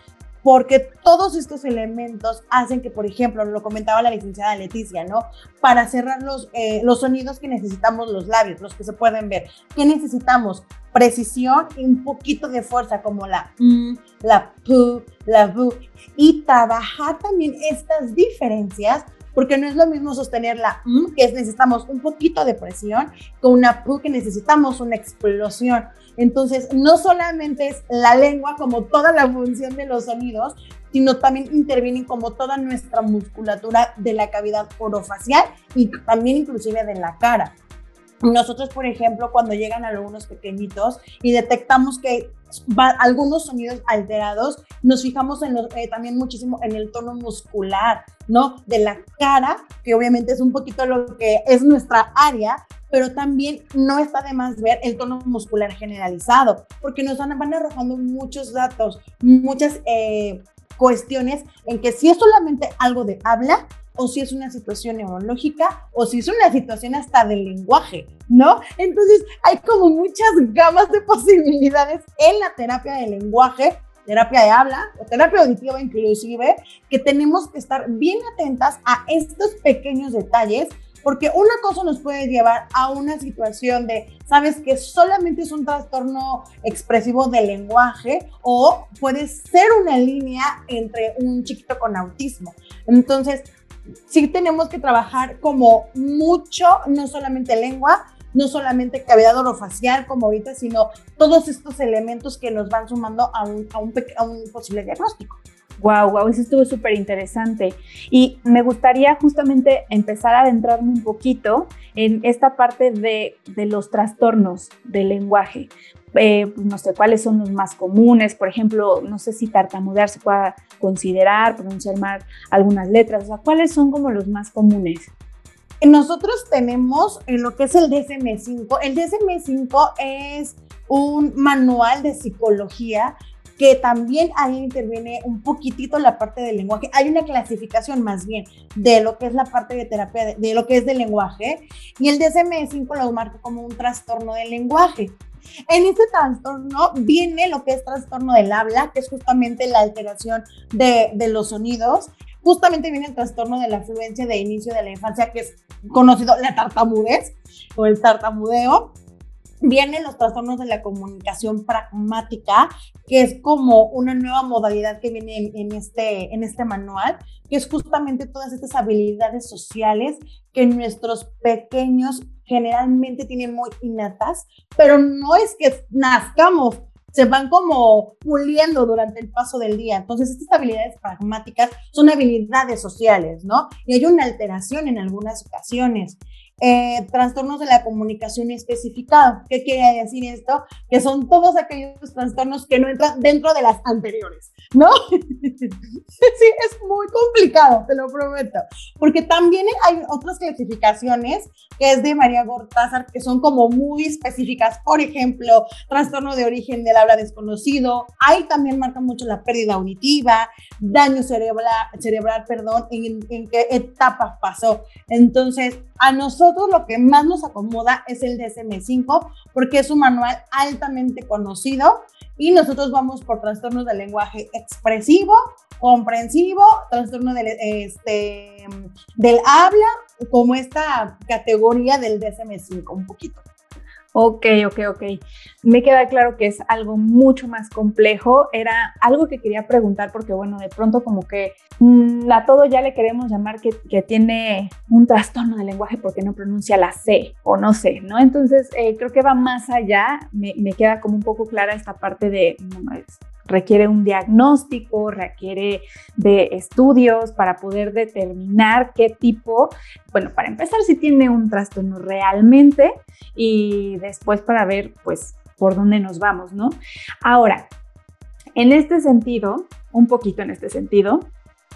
porque todos estos elementos hacen que, por ejemplo, lo comentaba la licenciada Leticia, ¿no? Para cerrar los, eh, los sonidos que necesitamos los labios, los que se pueden ver, ¿qué necesitamos? Precisión y un poquito de fuerza, como la M, la P, la V, y trabajar también estas diferencias porque no es lo mismo sostener la M, que necesitamos un poquito de presión, con una P que necesitamos una explosión. Entonces, no solamente es la lengua como toda la función de los sonidos, sino también intervienen como toda nuestra musculatura de la cavidad orofacial y también inclusive de la cara. Nosotros, por ejemplo, cuando llegan algunos pequeñitos y detectamos que algunos sonidos alterados, nos fijamos en eh, también muchísimo en el tono muscular, ¿no? De la cara, que obviamente es un poquito lo que es nuestra área, pero también no está de más ver el tono muscular generalizado, porque nos van, van arrojando muchos datos, muchas eh, cuestiones en que si es solamente algo de habla, o si es una situación neurológica, o si es una situación hasta del lenguaje, ¿no? Entonces hay como muchas gamas de posibilidades en la terapia del lenguaje, terapia de habla o terapia auditiva inclusive, que tenemos que estar bien atentas a estos pequeños detalles porque una cosa nos puede llevar a una situación de, sabes que solamente es un trastorno expresivo del lenguaje o puede ser una línea entre un chiquito con autismo. Entonces, sí tenemos que trabajar como mucho, no solamente lengua, no solamente cavidad orofacial como ahorita, sino todos estos elementos que nos van sumando a un, posible diagnóstico. Wow, wow, eso estuvo súper interesante. Y me gustaría justamente empezar a adentrarme un poquito en esta parte de los trastornos del lenguaje. Eh, pues, no sé cuáles son los más comunes, por ejemplo, no sé si tartamudear se pueda considerar, pronunciar mal algunas letras, o sea, cuáles son como los más comunes. Nosotros tenemos en lo que es el DSM-5. El DSM-5 es un manual de psicología que también ahí interviene un poquitito la parte del lenguaje. Hay una clasificación más bien de lo que es la parte de terapia, de, lo que es del lenguaje, y el DSM-5 lo marca como un trastorno del lenguaje. En este trastorno viene lo que es trastorno del habla, que es justamente la alteración de, de los sonidos. Justamente viene el trastorno de la fluencia de inicio de la infancia, que es conocido la tartamudez o el tartamudeo vienen los trastornos de la comunicación pragmática, que es como una nueva modalidad que viene en, este, en este manual, que es justamente todas estas habilidades sociales que nuestros pequeños generalmente tienen muy innatas, pero no es que nazcamos se van como puliendo durante el paso del día. Entonces, estas habilidades pragmáticas son habilidades sociales, ¿no? Y hay una alteración en algunas ocasiones. Eh, trastornos de la comunicación especificado. ¿Qué quiere decir esto? Que son todos aquellos trastornos que no entran dentro de las anteriores, ¿no? sí, es muy complicado, te lo prometo, porque también hay otras clasificaciones que es de María Gortázar, que son como muy específicas, por ejemplo, trastorno de origen del habla desconocido, ahí también marca mucho la pérdida auditiva, daño cerebral, cerebral perdón, en, en qué etapas pasó. Entonces, a nosotros lo que más nos acomoda es el DSM-5 porque es un manual altamente conocido y nosotros vamos por trastornos del lenguaje expresivo, comprensivo, trastorno del, este, del habla, como esta categoría del DSM-5 un poquito. Ok, ok, ok. Me queda claro que es algo mucho más complejo. Era algo que quería preguntar porque, bueno, de pronto como que mm, a todo ya le queremos llamar que, que, tiene un trastorno de lenguaje porque no pronuncia la C o no sé, ¿no? Entonces, eh, creo que va más allá. Me, me, queda como un poco clara esta parte de, requiere un diagnóstico, requiere de estudios para poder determinar qué tipo, bueno, para empezar si tiene un trastorno realmente y después para ver pues por dónde nos vamos, ¿no? Ahora, en este sentido, un poquito en este sentido,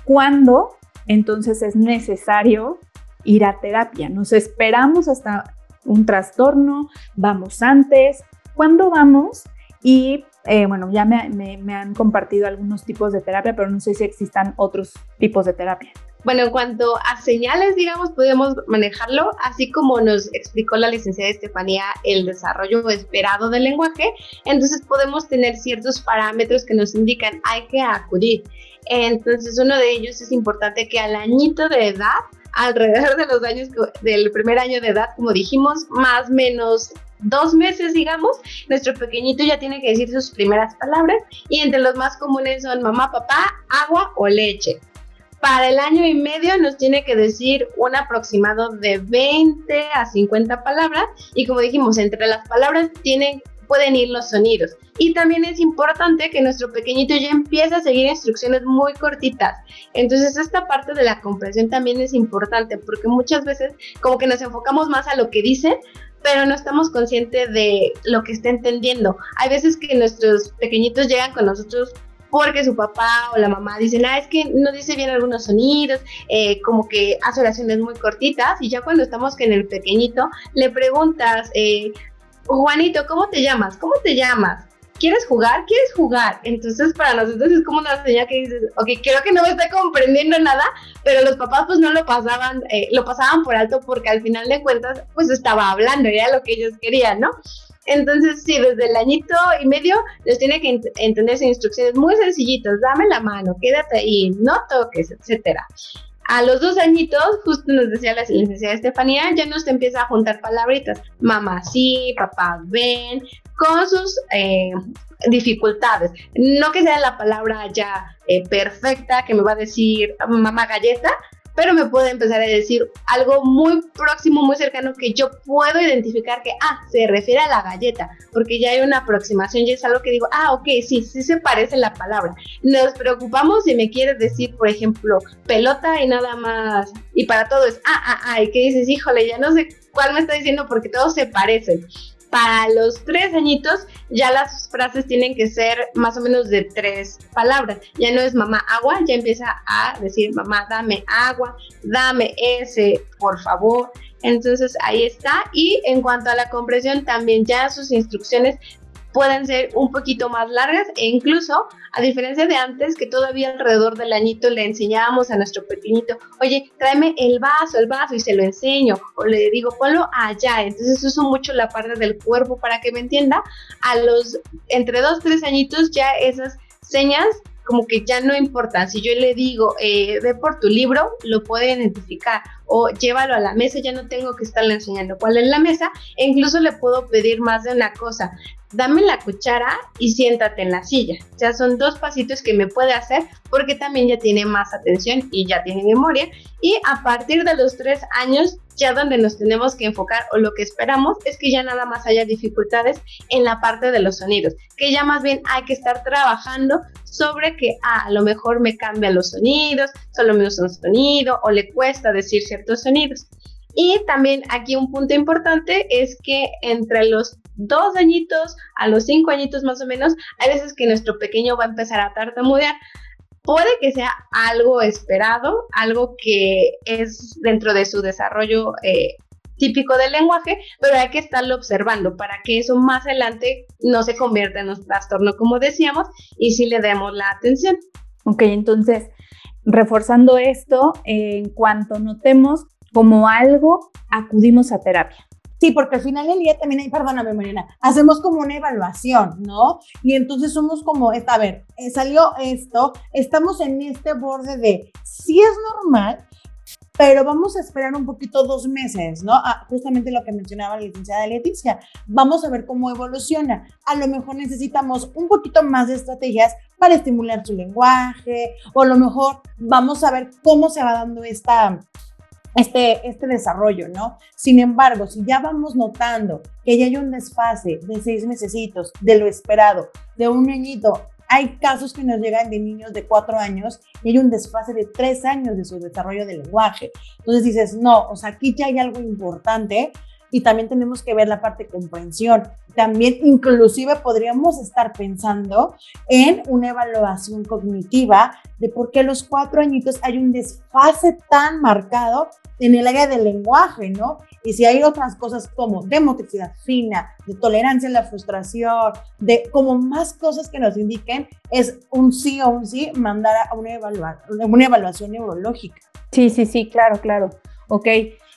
¿cuándo entonces es necesario ir a terapia? Nos esperamos hasta un trastorno, vamos antes, ¿cuándo vamos? Y eh, bueno, ya me, me, han compartido algunos tipos de terapia, pero no sé si existan otros tipos de terapia. Bueno, en cuanto a señales, digamos, podemos manejarlo, así como nos explicó la licenciada Estefanía el desarrollo esperado del lenguaje, entonces podemos tener ciertos parámetros que nos indican hay que acudir. Entonces, uno de ellos es importante que al añito de edad, alrededor de los años del primer año de edad, como dijimos, más o menos dos meses, digamos, nuestro pequeñito ya tiene que decir sus primeras palabras y entre los más comunes son mamá, papá, agua o leche. Para el año y medio nos tiene que decir un aproximado de 20 a 50 palabras y como dijimos, entre las palabras tienen, pueden ir los sonidos. Y también es importante que nuestro pequeñito ya empiece a seguir instrucciones muy cortitas. Entonces esta parte de la comprensión también es importante porque muchas veces como que nos enfocamos más a lo que dicen, pero no estamos conscientes de lo que está entendiendo. Hay veces que nuestros pequeñitos llegan con nosotros porque su papá o la mamá dicen, ah, es que no dice bien algunos sonidos, eh, como que hace oraciones muy cortitas, y ya cuando estamos con el pequeñito, le preguntas, eh, Juanito, ¿cómo te llamas? ¿Cómo te llamas? ¿Quieres jugar? ¿Quieres jugar? Entonces para nosotros es como una señal que dices, ok, creo que no me está comprendiendo nada, pero los papás pues no lo pasaban, eh, lo pasaban por alto porque al final de cuentas pues estaba hablando, era lo que ellos querían, ¿no? Entonces, sí, desde el añito y medio les tiene que entenderse instrucciones muy sencillitas, dame la mano, quédate ahí, no toques, etcétera. A los dos añitos, justo nos decía la licenciada Estefanía, ya nos empieza a juntar palabritas. Mamá sí, papá ven, con sus eh, dificultades. No que sea la palabra ya eh, perfecta que me va a decir mamá galleta, pero me puede empezar a decir algo muy próximo, muy cercano que yo puedo identificar que, ah, se refiere a la galleta, porque ya hay una aproximación, ya es algo que digo, ah, ok, sí, sí se parece la palabra. Nos preocupamos si me quieres decir, por ejemplo, pelota y nada más, y para todo es, ah, ah, ah, y que dices, híjole, ya no sé cuál me está diciendo porque todos se parecen para los tres añitos ya las frases tienen que ser más o menos de tres palabras. Ya no es mamá agua, ya empieza a decir mamá dame agua, dame ese, por favor. Entonces ahí está. Y en cuanto a la comprensión, también ya sus instrucciones pueden ser un poquito más largas e incluso, a diferencia de antes, que todavía alrededor del añito le enseñábamos a nuestro pequeñito, oye, tráeme el vaso, el vaso y se lo enseño, o le digo, ponlo allá. Entonces uso mucho la parte del cuerpo para que me entienda. A los entre dos, tres añitos ya esas señas como que ya no importa. Si yo le digo, eh, ve por tu libro, lo puede identificar o llévalo a la mesa, ya no tengo que estarle enseñando cuál es la mesa. E incluso le puedo pedir más de una cosa dame la cuchara y siéntate en la silla. O sea, son dos pasitos que me puede hacer porque también ya tiene más atención y ya tiene memoria. Y a partir de los tres años, ya donde nos tenemos que enfocar o lo que esperamos es que ya nada más haya dificultades en la parte de los sonidos, que ya más bien hay que estar trabajando sobre que ah, a lo mejor me cambian los sonidos, solo me usa un sonido o le cuesta decir ciertos sonidos. Y también aquí un punto importante es que entre los dos añitos a los cinco añitos más o menos, hay veces que nuestro pequeño va a empezar a tartamudear. Puede que sea algo esperado, algo que es dentro de su desarrollo eh, típico del lenguaje, pero hay que estarlo observando para que eso más adelante no se convierta en un trastorno, como decíamos, y si le demos la atención. Ok, entonces, reforzando esto, en cuanto notemos como algo, acudimos a terapia. Sí, porque al final del día también hay, perdóname Mariana, hacemos como una evaluación, ¿no? Y entonces somos como, a ver, eh, salió esto, estamos en este borde de, si es normal, pero vamos a esperar un poquito dos meses, ¿no? Ah, justamente lo que mencionaba la licenciada Leticia, vamos a ver cómo evoluciona. A lo mejor necesitamos un poquito más de estrategias para estimular su lenguaje, o a lo mejor vamos a ver cómo se va dando esta, este, este desarrollo, ¿no? Sin embargo, si ya vamos notando que ya hay un desfase de seis mesecitos de lo esperado, de un añito hay casos que nos llegan de niños de cuatro años y hay un desfase de tres años de su desarrollo del lenguaje. Entonces dices, no, o sea, aquí ya hay algo importante y también tenemos que ver la parte de comprensión. También inclusive podríamos estar pensando en una evaluación cognitiva de por qué a los cuatro añitos hay un desfase tan marcado en el área del lenguaje, ¿no? Y si hay otras cosas como de motricidad fina, de tolerancia a la frustración, de como más cosas que nos indiquen, es un sí o un sí mandar a una, una evaluación neurológica. Sí, sí, sí, claro, claro. Ok.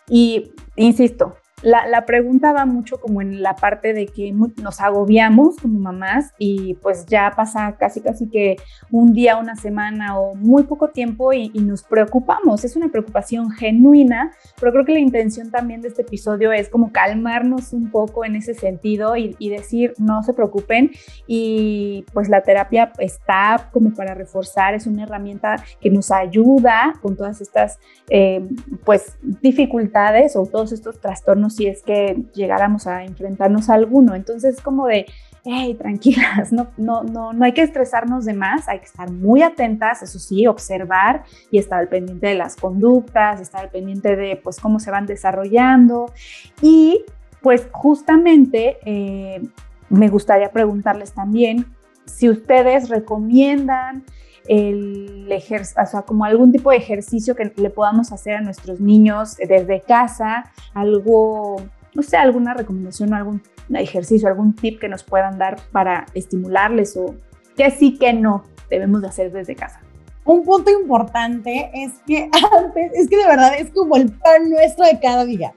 Y insisto, la, pregunta va mucho como en la parte de que nos agobiamos como mamás y pues ya pasa casi casi que un día, una semana o muy poco tiempo y, nos preocupamos. Es una preocupación genuina, pero creo que la intención también de este episodio es como calmarnos un poco en ese sentido y, decir no se preocupen y pues la terapia está como para reforzar, es una herramienta que nos ayuda con todas estas eh, pues dificultades o todos estos trastornos si es que llegáramos a enfrentarnos a alguno. Entonces, como de, hey, tranquilas, no, no, no, no hay que estresarnos de más, hay que estar muy atentas, eso sí, observar y estar al pendiente de las conductas, estar al pendiente de pues cómo se van desarrollando y pues justamente eh, me gustaría preguntarles también si ustedes recomiendan el o sea, como algún tipo de ejercicio que le podamos hacer a nuestros niños desde casa, algo, no sé, alguna recomendación, algún ejercicio, algún tip que nos puedan dar para estimularles o que sí que no debemos de hacer desde casa. Un punto importante es que antes, es que de verdad es como el pan nuestro de cada día.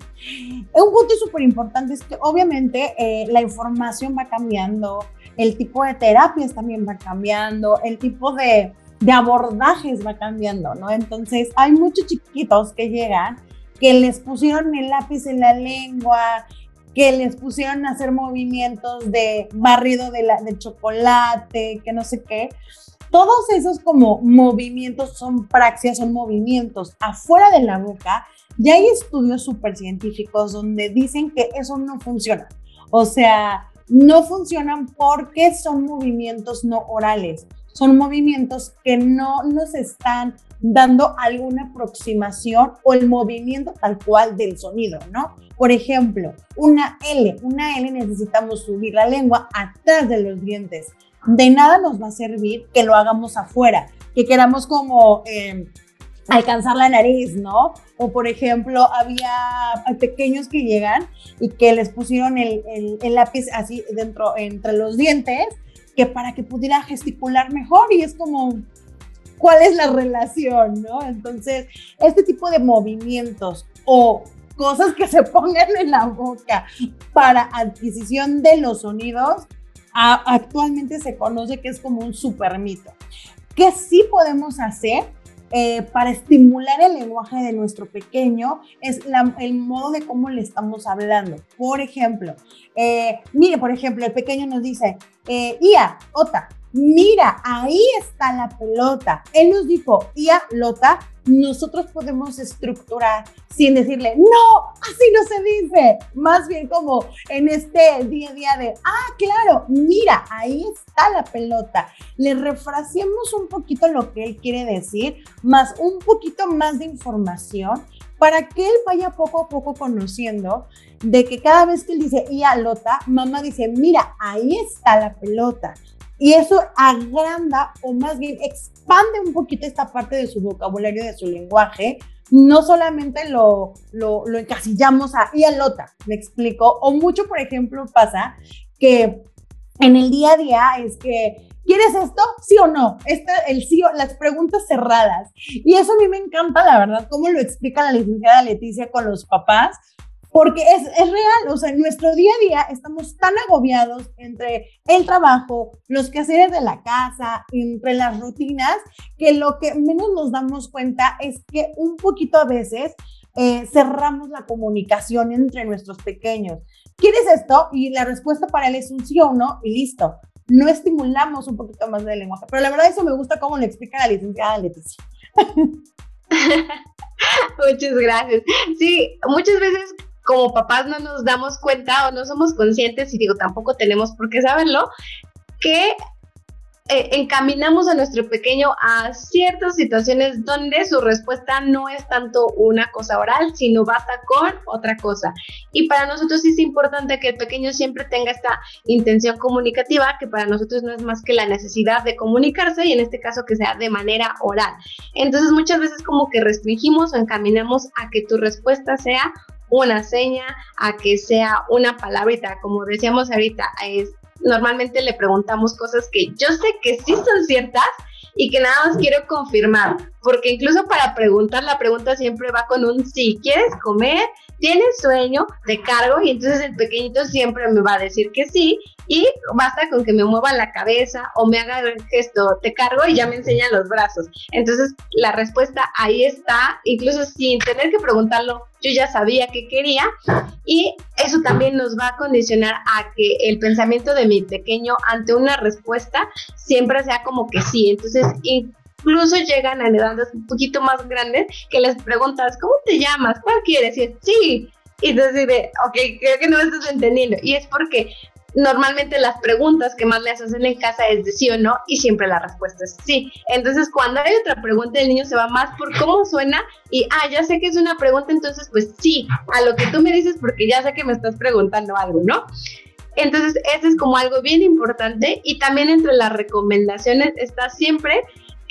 Un punto súper importante es que obviamente eh, la información va cambiando, el tipo de terapias también va cambiando, el tipo de, de abordajes va cambiando, ¿no? Entonces, hay muchos chiquitos que llegan que les pusieron el lápiz en la lengua, que les pusieron a hacer movimientos de barrido de, la, de chocolate, que no sé qué. Todos esos como movimientos son praxias, son movimientos afuera de la boca. Ya hay estudios súper científicos donde dicen que eso no funciona. O sea, no funcionan porque son movimientos no orales son movimientos que no nos están dando alguna aproximación o el movimiento tal cual del sonido, ¿no? Por ejemplo, una L, una L necesitamos subir la lengua atrás de los dientes. De nada nos va a servir que lo hagamos afuera, que queramos como em, alcanzar la nariz, ¿no? O por ejemplo, había pequeños que llegan y que les pusieron el, el lápiz así dentro, entre los dientes que para que pudiera gesticular mejor y es como, ¿cuál es la relación? ¿no? Entonces, este tipo de movimientos o cosas que se pongan en la boca para adquisición de los sonidos, actualmente se conoce que es como un super mito. ¿Qué sí podemos hacer? Eh, para estimular el lenguaje de nuestro pequeño es el modo de cómo le estamos hablando. Por ejemplo, eh, mire, por ejemplo, el pequeño nos dice, eh, Ia, Ota, mira, ahí está la pelota. Él nos dijo, Ia, Lota, nosotros podemos estructurar sin decirle, no, así no se dice. Más bien como en este día a día de, ah, claro, mira, ahí está la pelota. Le refraseamos un poquito lo que él quiere decir, más un poquito más de información para que él vaya poco a poco conociendo de que cada vez que él dice y lota, mamá dice, mira, ahí está la pelota. Y eso agranda o más bien expande un poquito esta parte de su vocabulario, de su lenguaje. No solamente lo, lo, encasillamos a y lota, me explico. O mucho, por ejemplo, pasa que en el día a día es que ¿Quieres esto? ¿Sí o no? Este, el sí o, las preguntas cerradas. Y eso a mí me encanta, la verdad, cómo lo explica la licenciada Leticia con los papás, porque es, es, real, o sea, en nuestro día a día estamos tan agobiados entre el trabajo, los quehaceres de la casa, entre las rutinas, que lo que menos nos damos cuenta es que un poquito a veces eh, cerramos la comunicación entre nuestros pequeños. ¿Quieres esto? Y la respuesta para él es un sí o no y listo no estimulamos un poquito más de lenguaje. Pero la verdad eso me gusta cómo lo explica la licenciada Leticia. Muchas gracias. Sí, muchas veces como papás no nos damos cuenta o no somos conscientes, y digo, tampoco tenemos por qué saberlo, que eh, encaminamos a nuestro pequeño a ciertas situaciones donde su respuesta no es tanto una cosa oral, sino basta con otra cosa. Y para nosotros es importante que el pequeño siempre tenga esta intención comunicativa, que para nosotros no es más que la necesidad de comunicarse y en este caso que sea de manera oral. Entonces muchas veces como que restringimos o encaminamos a que tu respuesta sea una seña, a que sea una palabrita, como decíamos ahorita, es normalmente le preguntamos cosas que yo sé que sí son ciertas y que nada más quiero confirmar, porque incluso para preguntar, la pregunta siempre va con un sí, ¿quieres comer? ¿Tienes sueño? de cargo y entonces el pequeñito siempre me va a decir que sí y basta con que me mueva la cabeza o me haga el gesto, te cargo y ya me enseña los brazos. Entonces la respuesta ahí está, incluso sin tener que preguntarlo, yo ya sabía que quería y eso también nos va a condicionar a que el pensamiento de mi pequeño ante una respuesta siempre sea como que sí. Entonces, incluso llegan a edades un poquito más grandes que les preguntas, ¿cómo te llamas? ¿Cuál quieres? Y es, sí. Y entonces de, ok, creo que no me estás entendiendo. Y es porque normalmente las preguntas que más le hacen en casa es de sí o no y siempre la respuesta es sí. Entonces cuando hay otra pregunta el niño se va más por cómo suena y, ah, ya sé que es una pregunta, entonces pues sí, a lo que tú me dices porque ya sé que me estás preguntando algo, ¿no? Entonces, eso es como algo bien importante y también entre las recomendaciones está siempre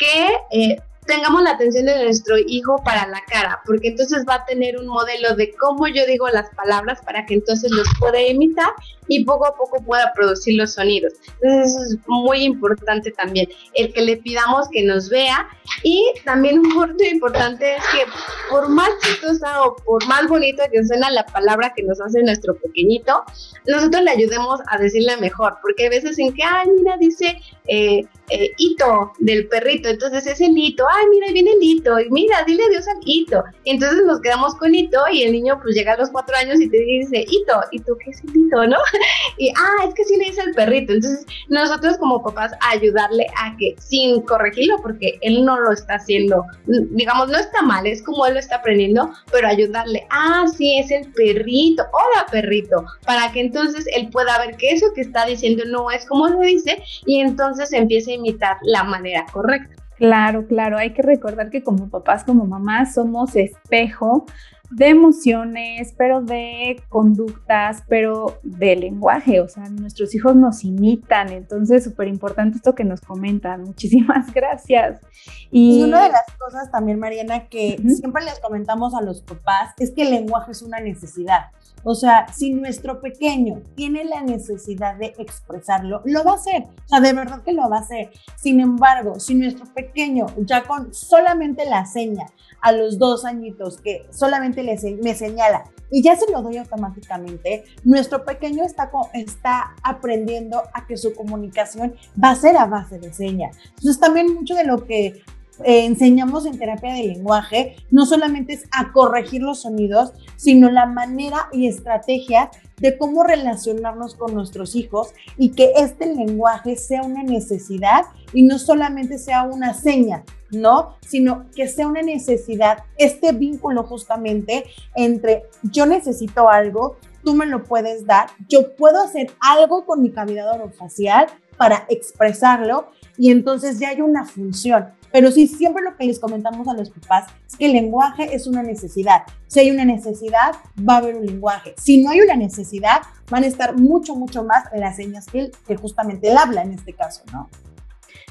que eh, tengamos la atención de nuestro hijo para la cara, porque entonces va a tener un modelo de cómo yo digo las palabras para que entonces los pueda imitar y poco a poco pueda producir los sonidos. Entonces eso es muy importante también, el que le pidamos que nos vea y también un punto importante es que por más chistosa o por más bonita que suena la palabra que nos hace nuestro pequeñito, nosotros le ayudemos a decirle mejor, porque hay veces en que, ay, mira, dice... Eh, eh, hito del perrito. Entonces es el hito, ay, mira, viene el hito, y mira, dile adiós al hito. entonces nos quedamos con hito y el niño pues llega a los cuatro años y te dice hito, ¿y tú qué es el hito, no? y, ah, es que sí le dice el perrito. Entonces nosotros como papás ayudarle a que, sin corregirlo, porque él no lo está haciendo, digamos, no está mal, es como él lo está aprendiendo, pero ayudarle, ah, sí, es el perrito, hola perrito, para que entonces él pueda ver que eso que está diciendo no es como lo dice y entonces empiece a imitar la manera correcta. Claro, claro, hay que recordar que como papás, como mamás, somos espejo de emociones, pero de conductas, pero de lenguaje, o sea, nuestros hijos nos imitan, entonces súper importante esto que nos comentan, muchísimas gracias. Y, una de las cosas también, Mariana, que siempre les comentamos a los papás es que el lenguaje es una necesidad. O sea, si nuestro pequeño tiene la necesidad de expresarlo, lo va a hacer. O sea, de verdad que lo va a hacer. Sin embargo, si nuestro pequeño ya con solamente la seña a los dos añitos que solamente le, me señala y ya se lo doy automáticamente, nuestro pequeño está, está aprendiendo a que su comunicación va a ser a base de señas. Entonces también mucho de lo que eh, enseñamos en terapia de lenguaje no solamente es a corregir los sonidos, sino la manera y estrategia de cómo relacionarnos con nuestros hijos y que este lenguaje sea una necesidad y no solamente sea una seña, ¿no? Sino que sea una necesidad, este vínculo justamente entre yo necesito algo, tú me lo puedes dar, yo puedo hacer algo con mi cavidad orofacial para expresarlo y entonces ya hay una función. Pero sí, siempre lo que les comentamos a los papás es que el lenguaje es una necesidad. Si hay una necesidad, va a haber un lenguaje. Si no hay una necesidad, van a estar mucho, mucho más en las señas que, que justamente él habla en este caso, ¿no?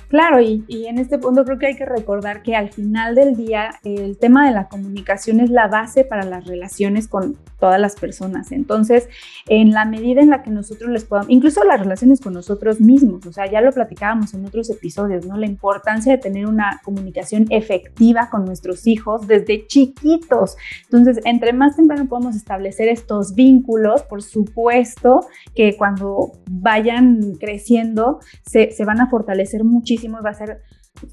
Claro, y, en este punto creo que hay que recordar que al final del día el tema de la comunicación es la base para las relaciones con todas las personas. Entonces, en la medida en la que nosotros les podamos, incluso las relaciones con nosotros mismos, o sea, ya lo platicábamos en otros episodios, ¿no? La importancia de tener una comunicación efectiva con nuestros hijos desde chiquitos. Entonces, entre más temprano podemos establecer estos vínculos, por supuesto que cuando vayan creciendo se, se van a fortalecer muchísimo va a ser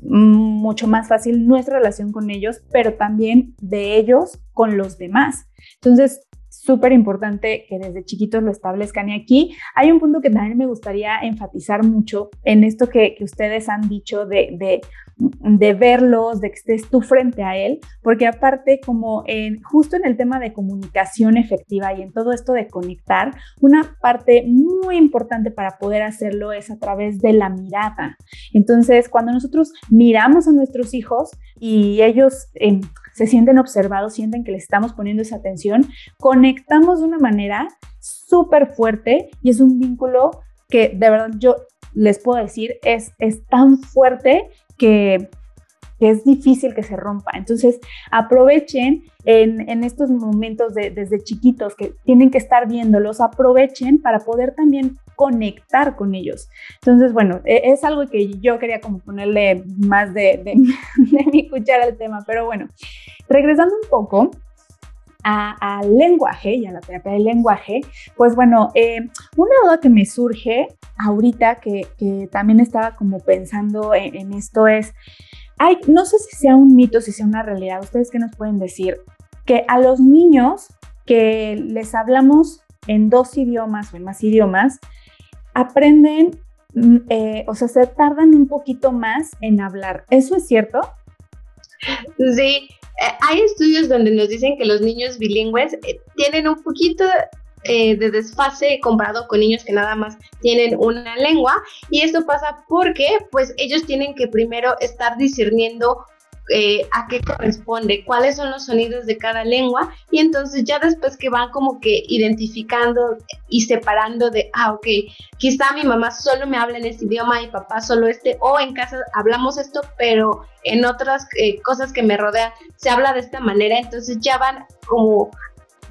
mucho más fácil nuestra relación con ellos, pero también de ellos con los demás. Entonces, súper importante que desde chiquitos lo establezcan. Y aquí hay un punto que también me gustaría enfatizar mucho en esto que, que ustedes han dicho de, de de verlos, de que estés tú frente a él, porque aparte como en, justo en el tema de comunicación efectiva y en todo esto de conectar, una parte muy importante para poder hacerlo es a través de la mirada. Entonces, cuando nosotros miramos a nuestros hijos y ellos em, se sienten observados, sienten que les estamos poniendo esa atención, conectamos de una manera súper fuerte y es un vínculo que de verdad yo les puedo decir es, es tan fuerte que, es difícil que se rompa. Entonces, aprovechen en, estos momentos de, desde chiquitos que tienen que estar viéndolos, aprovechen para poder también conectar con ellos. Entonces, bueno, e, es algo que yo quería como ponerle más de, de, mi cuchara al tema, pero bueno, regresando un poco, al lenguaje y a la terapia del lenguaje, pues bueno, eh, una duda que me surge ahorita que, también estaba como pensando en, esto es, hay, no sé si sea un mito, si sea una realidad, ustedes qué nos pueden decir, que a los niños que les hablamos en dos idiomas o en más idiomas, aprenden, mm, eh, o sea, se tardan un poquito más en hablar. ¿Eso es cierto? Sí, eh, hay estudios donde nos dicen que los niños bilingües eh, tienen un poquito eh, de desfase comparado con niños que nada más tienen una lengua. Y esto pasa porque pues ellos tienen que primero estar discerniendo eh, a qué corresponde, cuáles son los sonidos de cada lengua. Y entonces ya después que van como que identificando y separando de, ah, ok, quizá mi mamá solo me habla en este idioma y papá solo este, o en casa hablamos esto, pero en otras eh, cosas que me rodean se habla de esta manera, entonces ya van como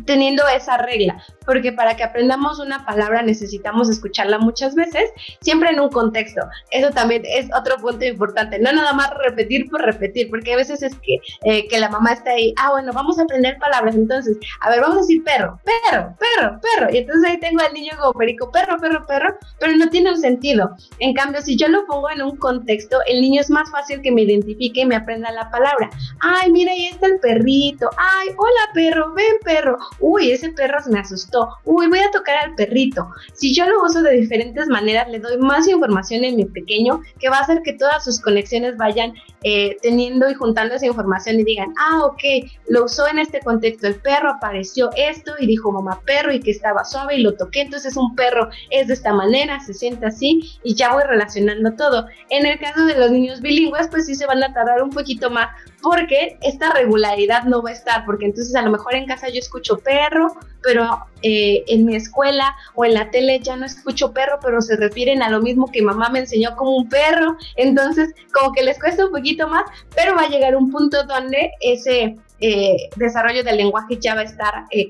teniendo esa regla, porque para que aprendamos una palabra necesitamos escucharla muchas veces, siempre en un contexto. Eso también es otro punto importante, no nada más repetir por repetir, porque a veces es que, eh, que la mamá está ahí, ah, bueno, vamos a aprender palabras, entonces, a ver, vamos a decir perro, perro, perro, perro, y entonces ahí tengo al niño como perico, perro, perro, perro, pero no tiene un sentido. En cambio, si yo lo pongo en un contexto, el niño es más fácil que me identifique y me aprenda la palabra. Ay, mira, ahí está el perrito, ay, hola perro, ven perro, uy, ese perro me asustó, uy, voy a tocar al perrito. Si yo lo uso de diferentes maneras, le doy más información en mi pequeño, que va a hacer que todas sus conexiones vayan eh, teniendo y juntando esa información y digan, ah, ok, lo usó en este contexto, el perro apareció esto y dijo mamá perro y que estaba suave y lo toqué, entonces un perro es de esta manera, se siente así y ya voy relacionando todo. En el caso de los niños bilingües, pues sí se van a tardar un poquito más porque esta regularidad no va a estar, porque entonces a lo mejor en casa yo escucho perro, pero eh, en mi escuela o en la tele ya no escucho perro, pero se refieren a lo mismo que mamá me enseñó como un perro, entonces como que les cuesta un poquito más, pero va a llegar un punto donde ese eh, desarrollo del lenguaje ya va a estar eh,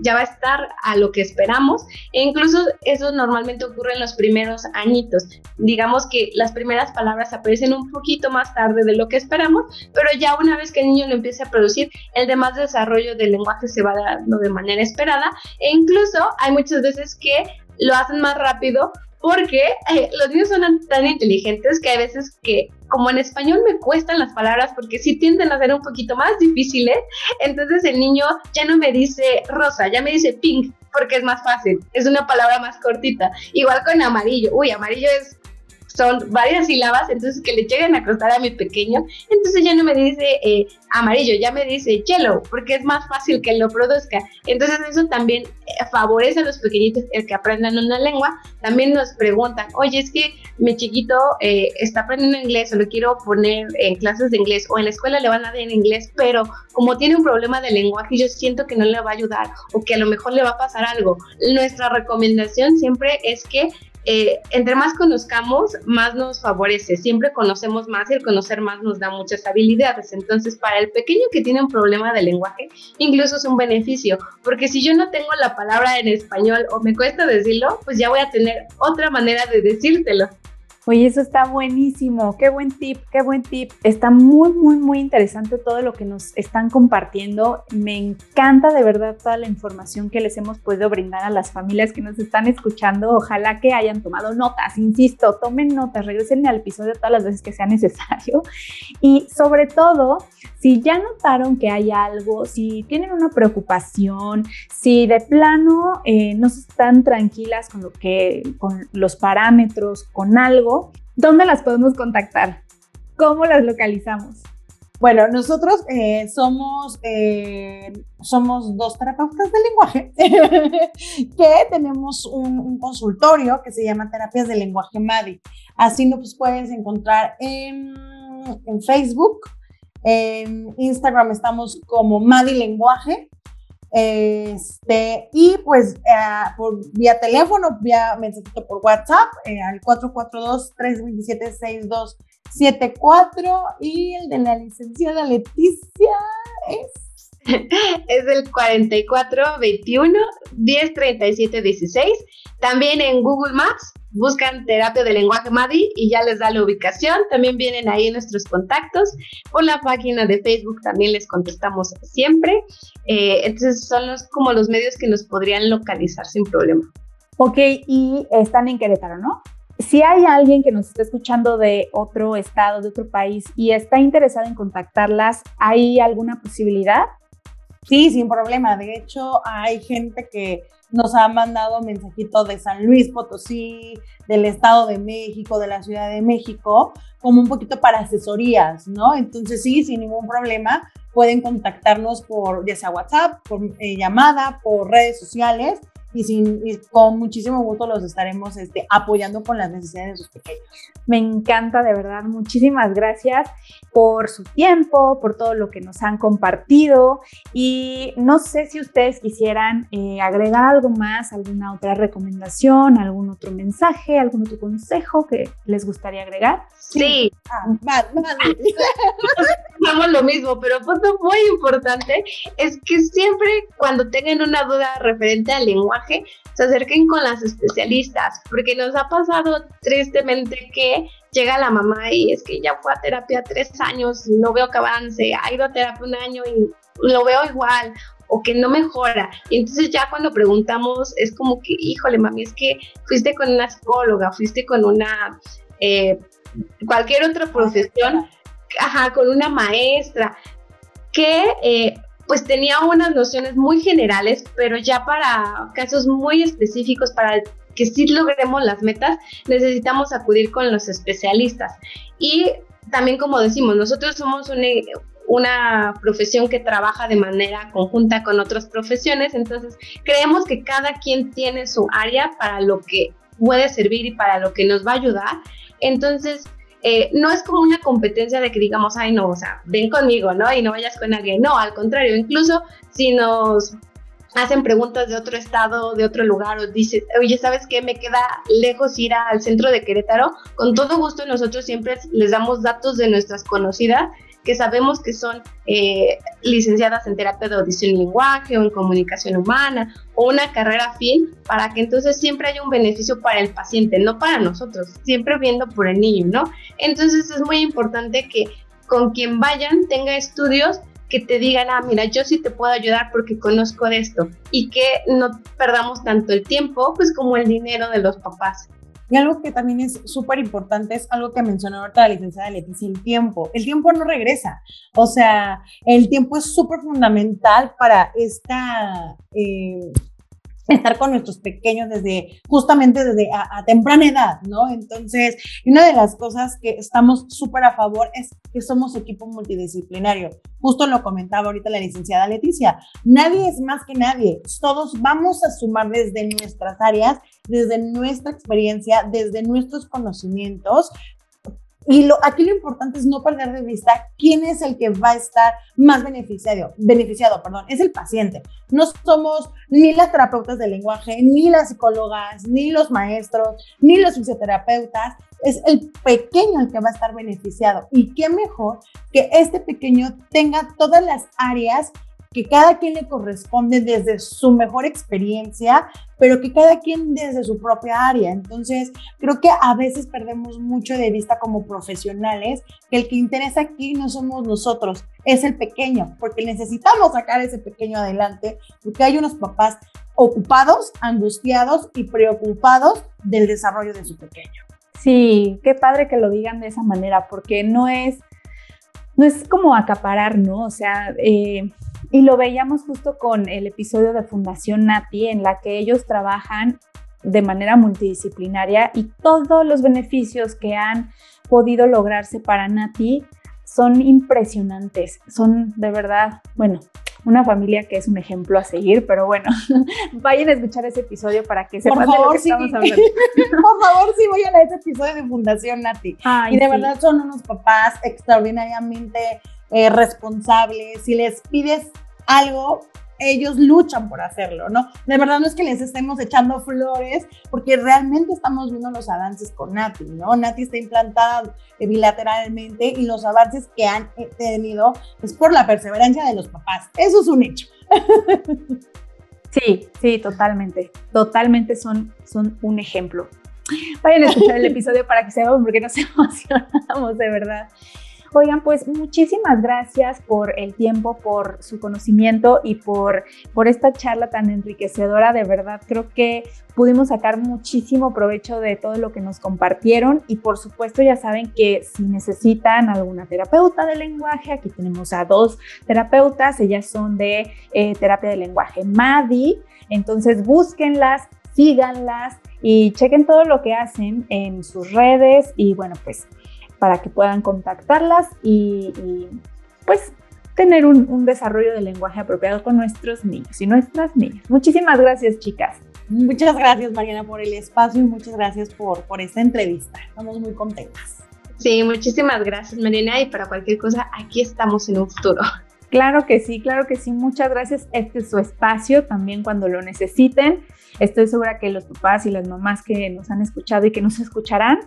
ya va a estar a lo que esperamos. E incluso eso normalmente ocurre en los primeros añitos. Digamos que las primeras palabras aparecen un poquito más tarde de lo que esperamos pero ya una vez que el niño lo empiece a producir el demás desarrollo del lenguaje se va dando de manera esperada. E incluso hay muchas veces que lo hacen más rápido porque eh, los niños son tan inteligentes que hay veces que como en español me cuestan las palabras porque sí tienden a ser un poquito más difíciles, entonces el niño ya no me dice rosa, ya me dice pink porque es más fácil, es una palabra más cortita. Igual con amarillo, uy, amarillo es son varias sílabas, entonces que le lleguen a costar a mi pequeño, entonces ya no me dice eh, amarillo, ya me dice yellow, porque es más fácil que lo produzca. Entonces eso también eh, favorece a los pequeñitos el que aprendan una lengua. También nos preguntan, oye, es que mi chiquito eh, está aprendiendo inglés o lo quiero poner en clases de inglés o en la escuela le van a dar en inglés, pero como tiene un problema de lenguaje, yo siento que no le va a ayudar o que a lo mejor le va a pasar algo. Nuestra recomendación siempre es que eh, entre más conozcamos, más nos favorece. Siempre conocemos más y el conocer más nos da muchas habilidades. Entonces, para el pequeño que tiene un problema de lenguaje, incluso es un beneficio, porque si yo no tengo la palabra en español o me cuesta decirlo, pues ya voy a tener otra manera de decírtelo. Oye, eso está buenísimo. Qué buen tip, qué buen tip. Está muy, muy, muy interesante todo lo que nos están compartiendo. Me encanta de verdad toda la información que les hemos podido brindar a las familias que nos están escuchando. Ojalá que hayan tomado notas, insisto, tomen notas, regresen al episodio todas las veces que sea necesario. Y sobre todo, si ya notaron que hay algo, si tienen una preocupación, si de plano eh, no están tranquilas con lo que, con los parámetros, con algo, ¿dónde las podemos contactar? ¿Cómo las localizamos? Bueno, nosotros eh, somos, eh, somos dos terapeutas de lenguaje que tenemos un, consultorio que se llama Terapias de Lenguaje MADI. Así nos puedes encontrar en, en Facebook, en Instagram estamos como MADI Lenguaje este, y pues eh, por vía teléfono, vía mensajito por WhatsApp eh, al 442-327-6274 y el de la licenciada Leticia es... es el 4421 1037 16. También en Google Maps buscan terapia de lenguaje MADI y ya les da la ubicación. También vienen ahí nuestros contactos. Por la página de Facebook también les contestamos siempre. Eh, entonces son los, como los medios que nos podrían localizar sin problema. Ok, y están en Querétaro, ¿no? Si hay alguien que nos está escuchando de otro estado, de otro país y está interesado en contactarlas, ¿hay alguna posibilidad? Sí, sin problema. De hecho, hay gente que nos ha mandado mensajitos de San Luis Potosí, del Estado de México, de la Ciudad de México, como un poquito para asesorías, ¿no? Entonces sí, sin ningún problema, pueden contactarnos por ya sea WhatsApp, por eh, llamada, por redes sociales y, sin, con muchísimo gusto los estaremos este, apoyando con las necesidades de sus pequeños. Me encanta, de verdad. Muchísimas gracias por su tiempo, por todo lo que nos han compartido y no sé si ustedes quisieran eh, agregar algo más, alguna otra recomendación, algún otro mensaje, algún otro consejo que les gustaría agregar. Sí, ah, Vamos lo mismo, pero punto muy importante es que siempre cuando tengan una duda referente al lenguaje, se acerquen con las especialistas, porque nos ha pasado tristemente que llega la mamá y es que ya fue a terapia tres años y no veo que avance, ha ido a terapia un año y lo veo igual o que no mejora. Y entonces ya cuando preguntamos es como que, híjole, mami, es que fuiste con una psicóloga, fuiste con una, eh, cualquier otra profesión, ajá, con una maestra, que eh, pues tenía unas nociones muy generales, pero ya para casos muy específicos, para que sí logremos las metas, necesitamos acudir con los especialistas. Y también, como decimos, nosotros somos una, una profesión que trabaja de manera conjunta con otras profesiones, entonces creemos que cada quien tiene su área para lo que puede servir y para lo que nos va a ayudar. Entonces, eh, no es como una competencia de que digamos, ay, no, o sea, ven conmigo, ¿no? Y no vayas con alguien. No, al contrario, incluso si nos hacen preguntas de otro estado, de otro lugar, o dices, oye, ¿sabes qué? Me queda lejos ir al centro de Querétaro. Con todo gusto nosotros siempre les damos datos de nuestras conocidas que sabemos que son eh, licenciadas en terapia de audición y lenguaje o en comunicación humana o una carrera fin, para que entonces siempre haya un beneficio para el paciente, no para nosotros, siempre viendo por el niño, ¿no? Entonces es muy importante que con quien vayan tenga estudios que te digan, ah, mira, yo sí te puedo ayudar porque conozco de esto y que no perdamos tanto el tiempo, pues como el dinero de los papás. Y algo que también es súper importante es algo que mencionó ahorita la licenciada Leticia, el tiempo. El tiempo no regresa. O sea, el tiempo es súper fundamental para esta, eh, estar con nuestros pequeños desde justamente desde a, temprana edad, ¿no? Entonces, una de las cosas que estamos súper a favor es que somos equipo multidisciplinario. Justo lo comentaba ahorita la licenciada Leticia, nadie es más que nadie, todos vamos a sumar desde nuestras áreas, desde nuestra experiencia, desde nuestros conocimientos, y aquí lo importante es no perder de vista quién es el que va a estar más beneficiado, beneficiado, perdón, es el paciente. No somos ni las terapeutas del lenguaje, ni las psicólogas, ni los maestros, ni los fisioterapeutas. Es el pequeño el que va a estar beneficiado. Y qué mejor que este pequeño tenga todas las áreas que cada quien le corresponde desde su mejor experiencia, pero que cada quien desde su propia área. Entonces, creo que a veces perdemos mucho de vista como profesionales que el que interesa aquí no somos nosotros, es el pequeño, porque necesitamos sacar ese pequeño adelante, porque hay unos papás ocupados, angustiados y preocupados del desarrollo de su pequeño. Sí, qué padre que lo digan de esa manera, porque no es, no es como acaparar, ¿no? O sea, eh, y lo veíamos justo con el episodio de Fundación Nati, en la que ellos trabajan de manera multidisciplinaria y todos los beneficios que han podido lograrse para Nati son impresionantes, son de verdad, bueno, una familia que es un ejemplo a seguir, pero bueno, vayan a escuchar ese episodio para que sepan de lo que estamos hablando. Por favor, sí, vayan a ese episodio de Fundación Nati. y de verdad son unos papás extraordinariamente eh, responsables, si les pides algo, ellos luchan por hacerlo, ¿no? De verdad no es que les estemos echando flores, porque realmente estamos viendo los avances con Nati, ¿no? Nati está implantada bilateralmente y los avances que han eh, tenido es por la perseverancia de los papás. Eso es un hecho. Sí, sí, totalmente. Totalmente son, son un ejemplo. Vayan a escuchar el episodio para que sepan porque nos emocionamos de verdad. Oigan, pues muchísimas gracias por el tiempo, por su conocimiento y por, por esta charla tan enriquecedora. De verdad, creo que pudimos sacar muchísimo provecho de todo lo que nos compartieron. Y por supuesto ya saben que si necesitan alguna terapeuta de lenguaje, aquí tenemos a dos terapeutas, ellas son de eh, terapia de lenguaje MADI, entonces búsquenlas, síganlas y chequen todo lo que hacen en sus redes. Y bueno, pues para que puedan contactarlas y, pues tener un, desarrollo de lenguaje apropiado con nuestros niños y nuestras niñas. Muchísimas gracias, chicas. Muchas gracias, Mariana, por el espacio y muchas gracias por, por esta entrevista. Estamos muy contentas. Sí, muchísimas gracias, Mariana, y para cualquier cosa, aquí estamos en un futuro. Claro que sí, claro que sí. Muchas gracias. Este es su espacio también cuando lo necesiten. Estoy segura que los papás y las mamás que nos han escuchado y que nos escucharán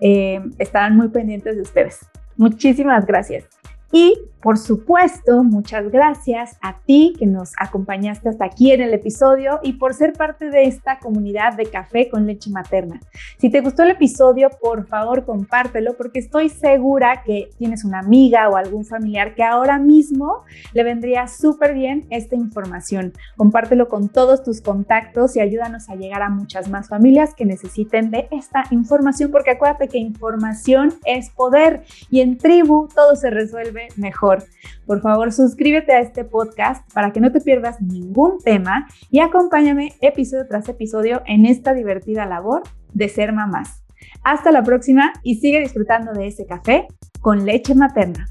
eh, estarán muy pendientes de ustedes. Muchísimas gracias. Y por supuesto, muchas gracias a ti que nos acompañaste hasta aquí en el episodio y por ser parte de esta comunidad de café con leche materna. Si te gustó el episodio, por favor compártelo porque estoy segura que tienes una amiga o algún familiar que ahora mismo le vendría súper bien esta información. Compártelo con todos tus contactos y ayúdanos a llegar a muchas más familias que necesiten de esta información porque acuérdate que información es poder y en tribu todo se resuelve Por favor, suscríbete a este podcast para que no te pierdas ningún tema y acompáñame episodio tras episodio en esta divertida labor de ser mamás. Hasta la próxima y sigue disfrutando de ese café con leche materna.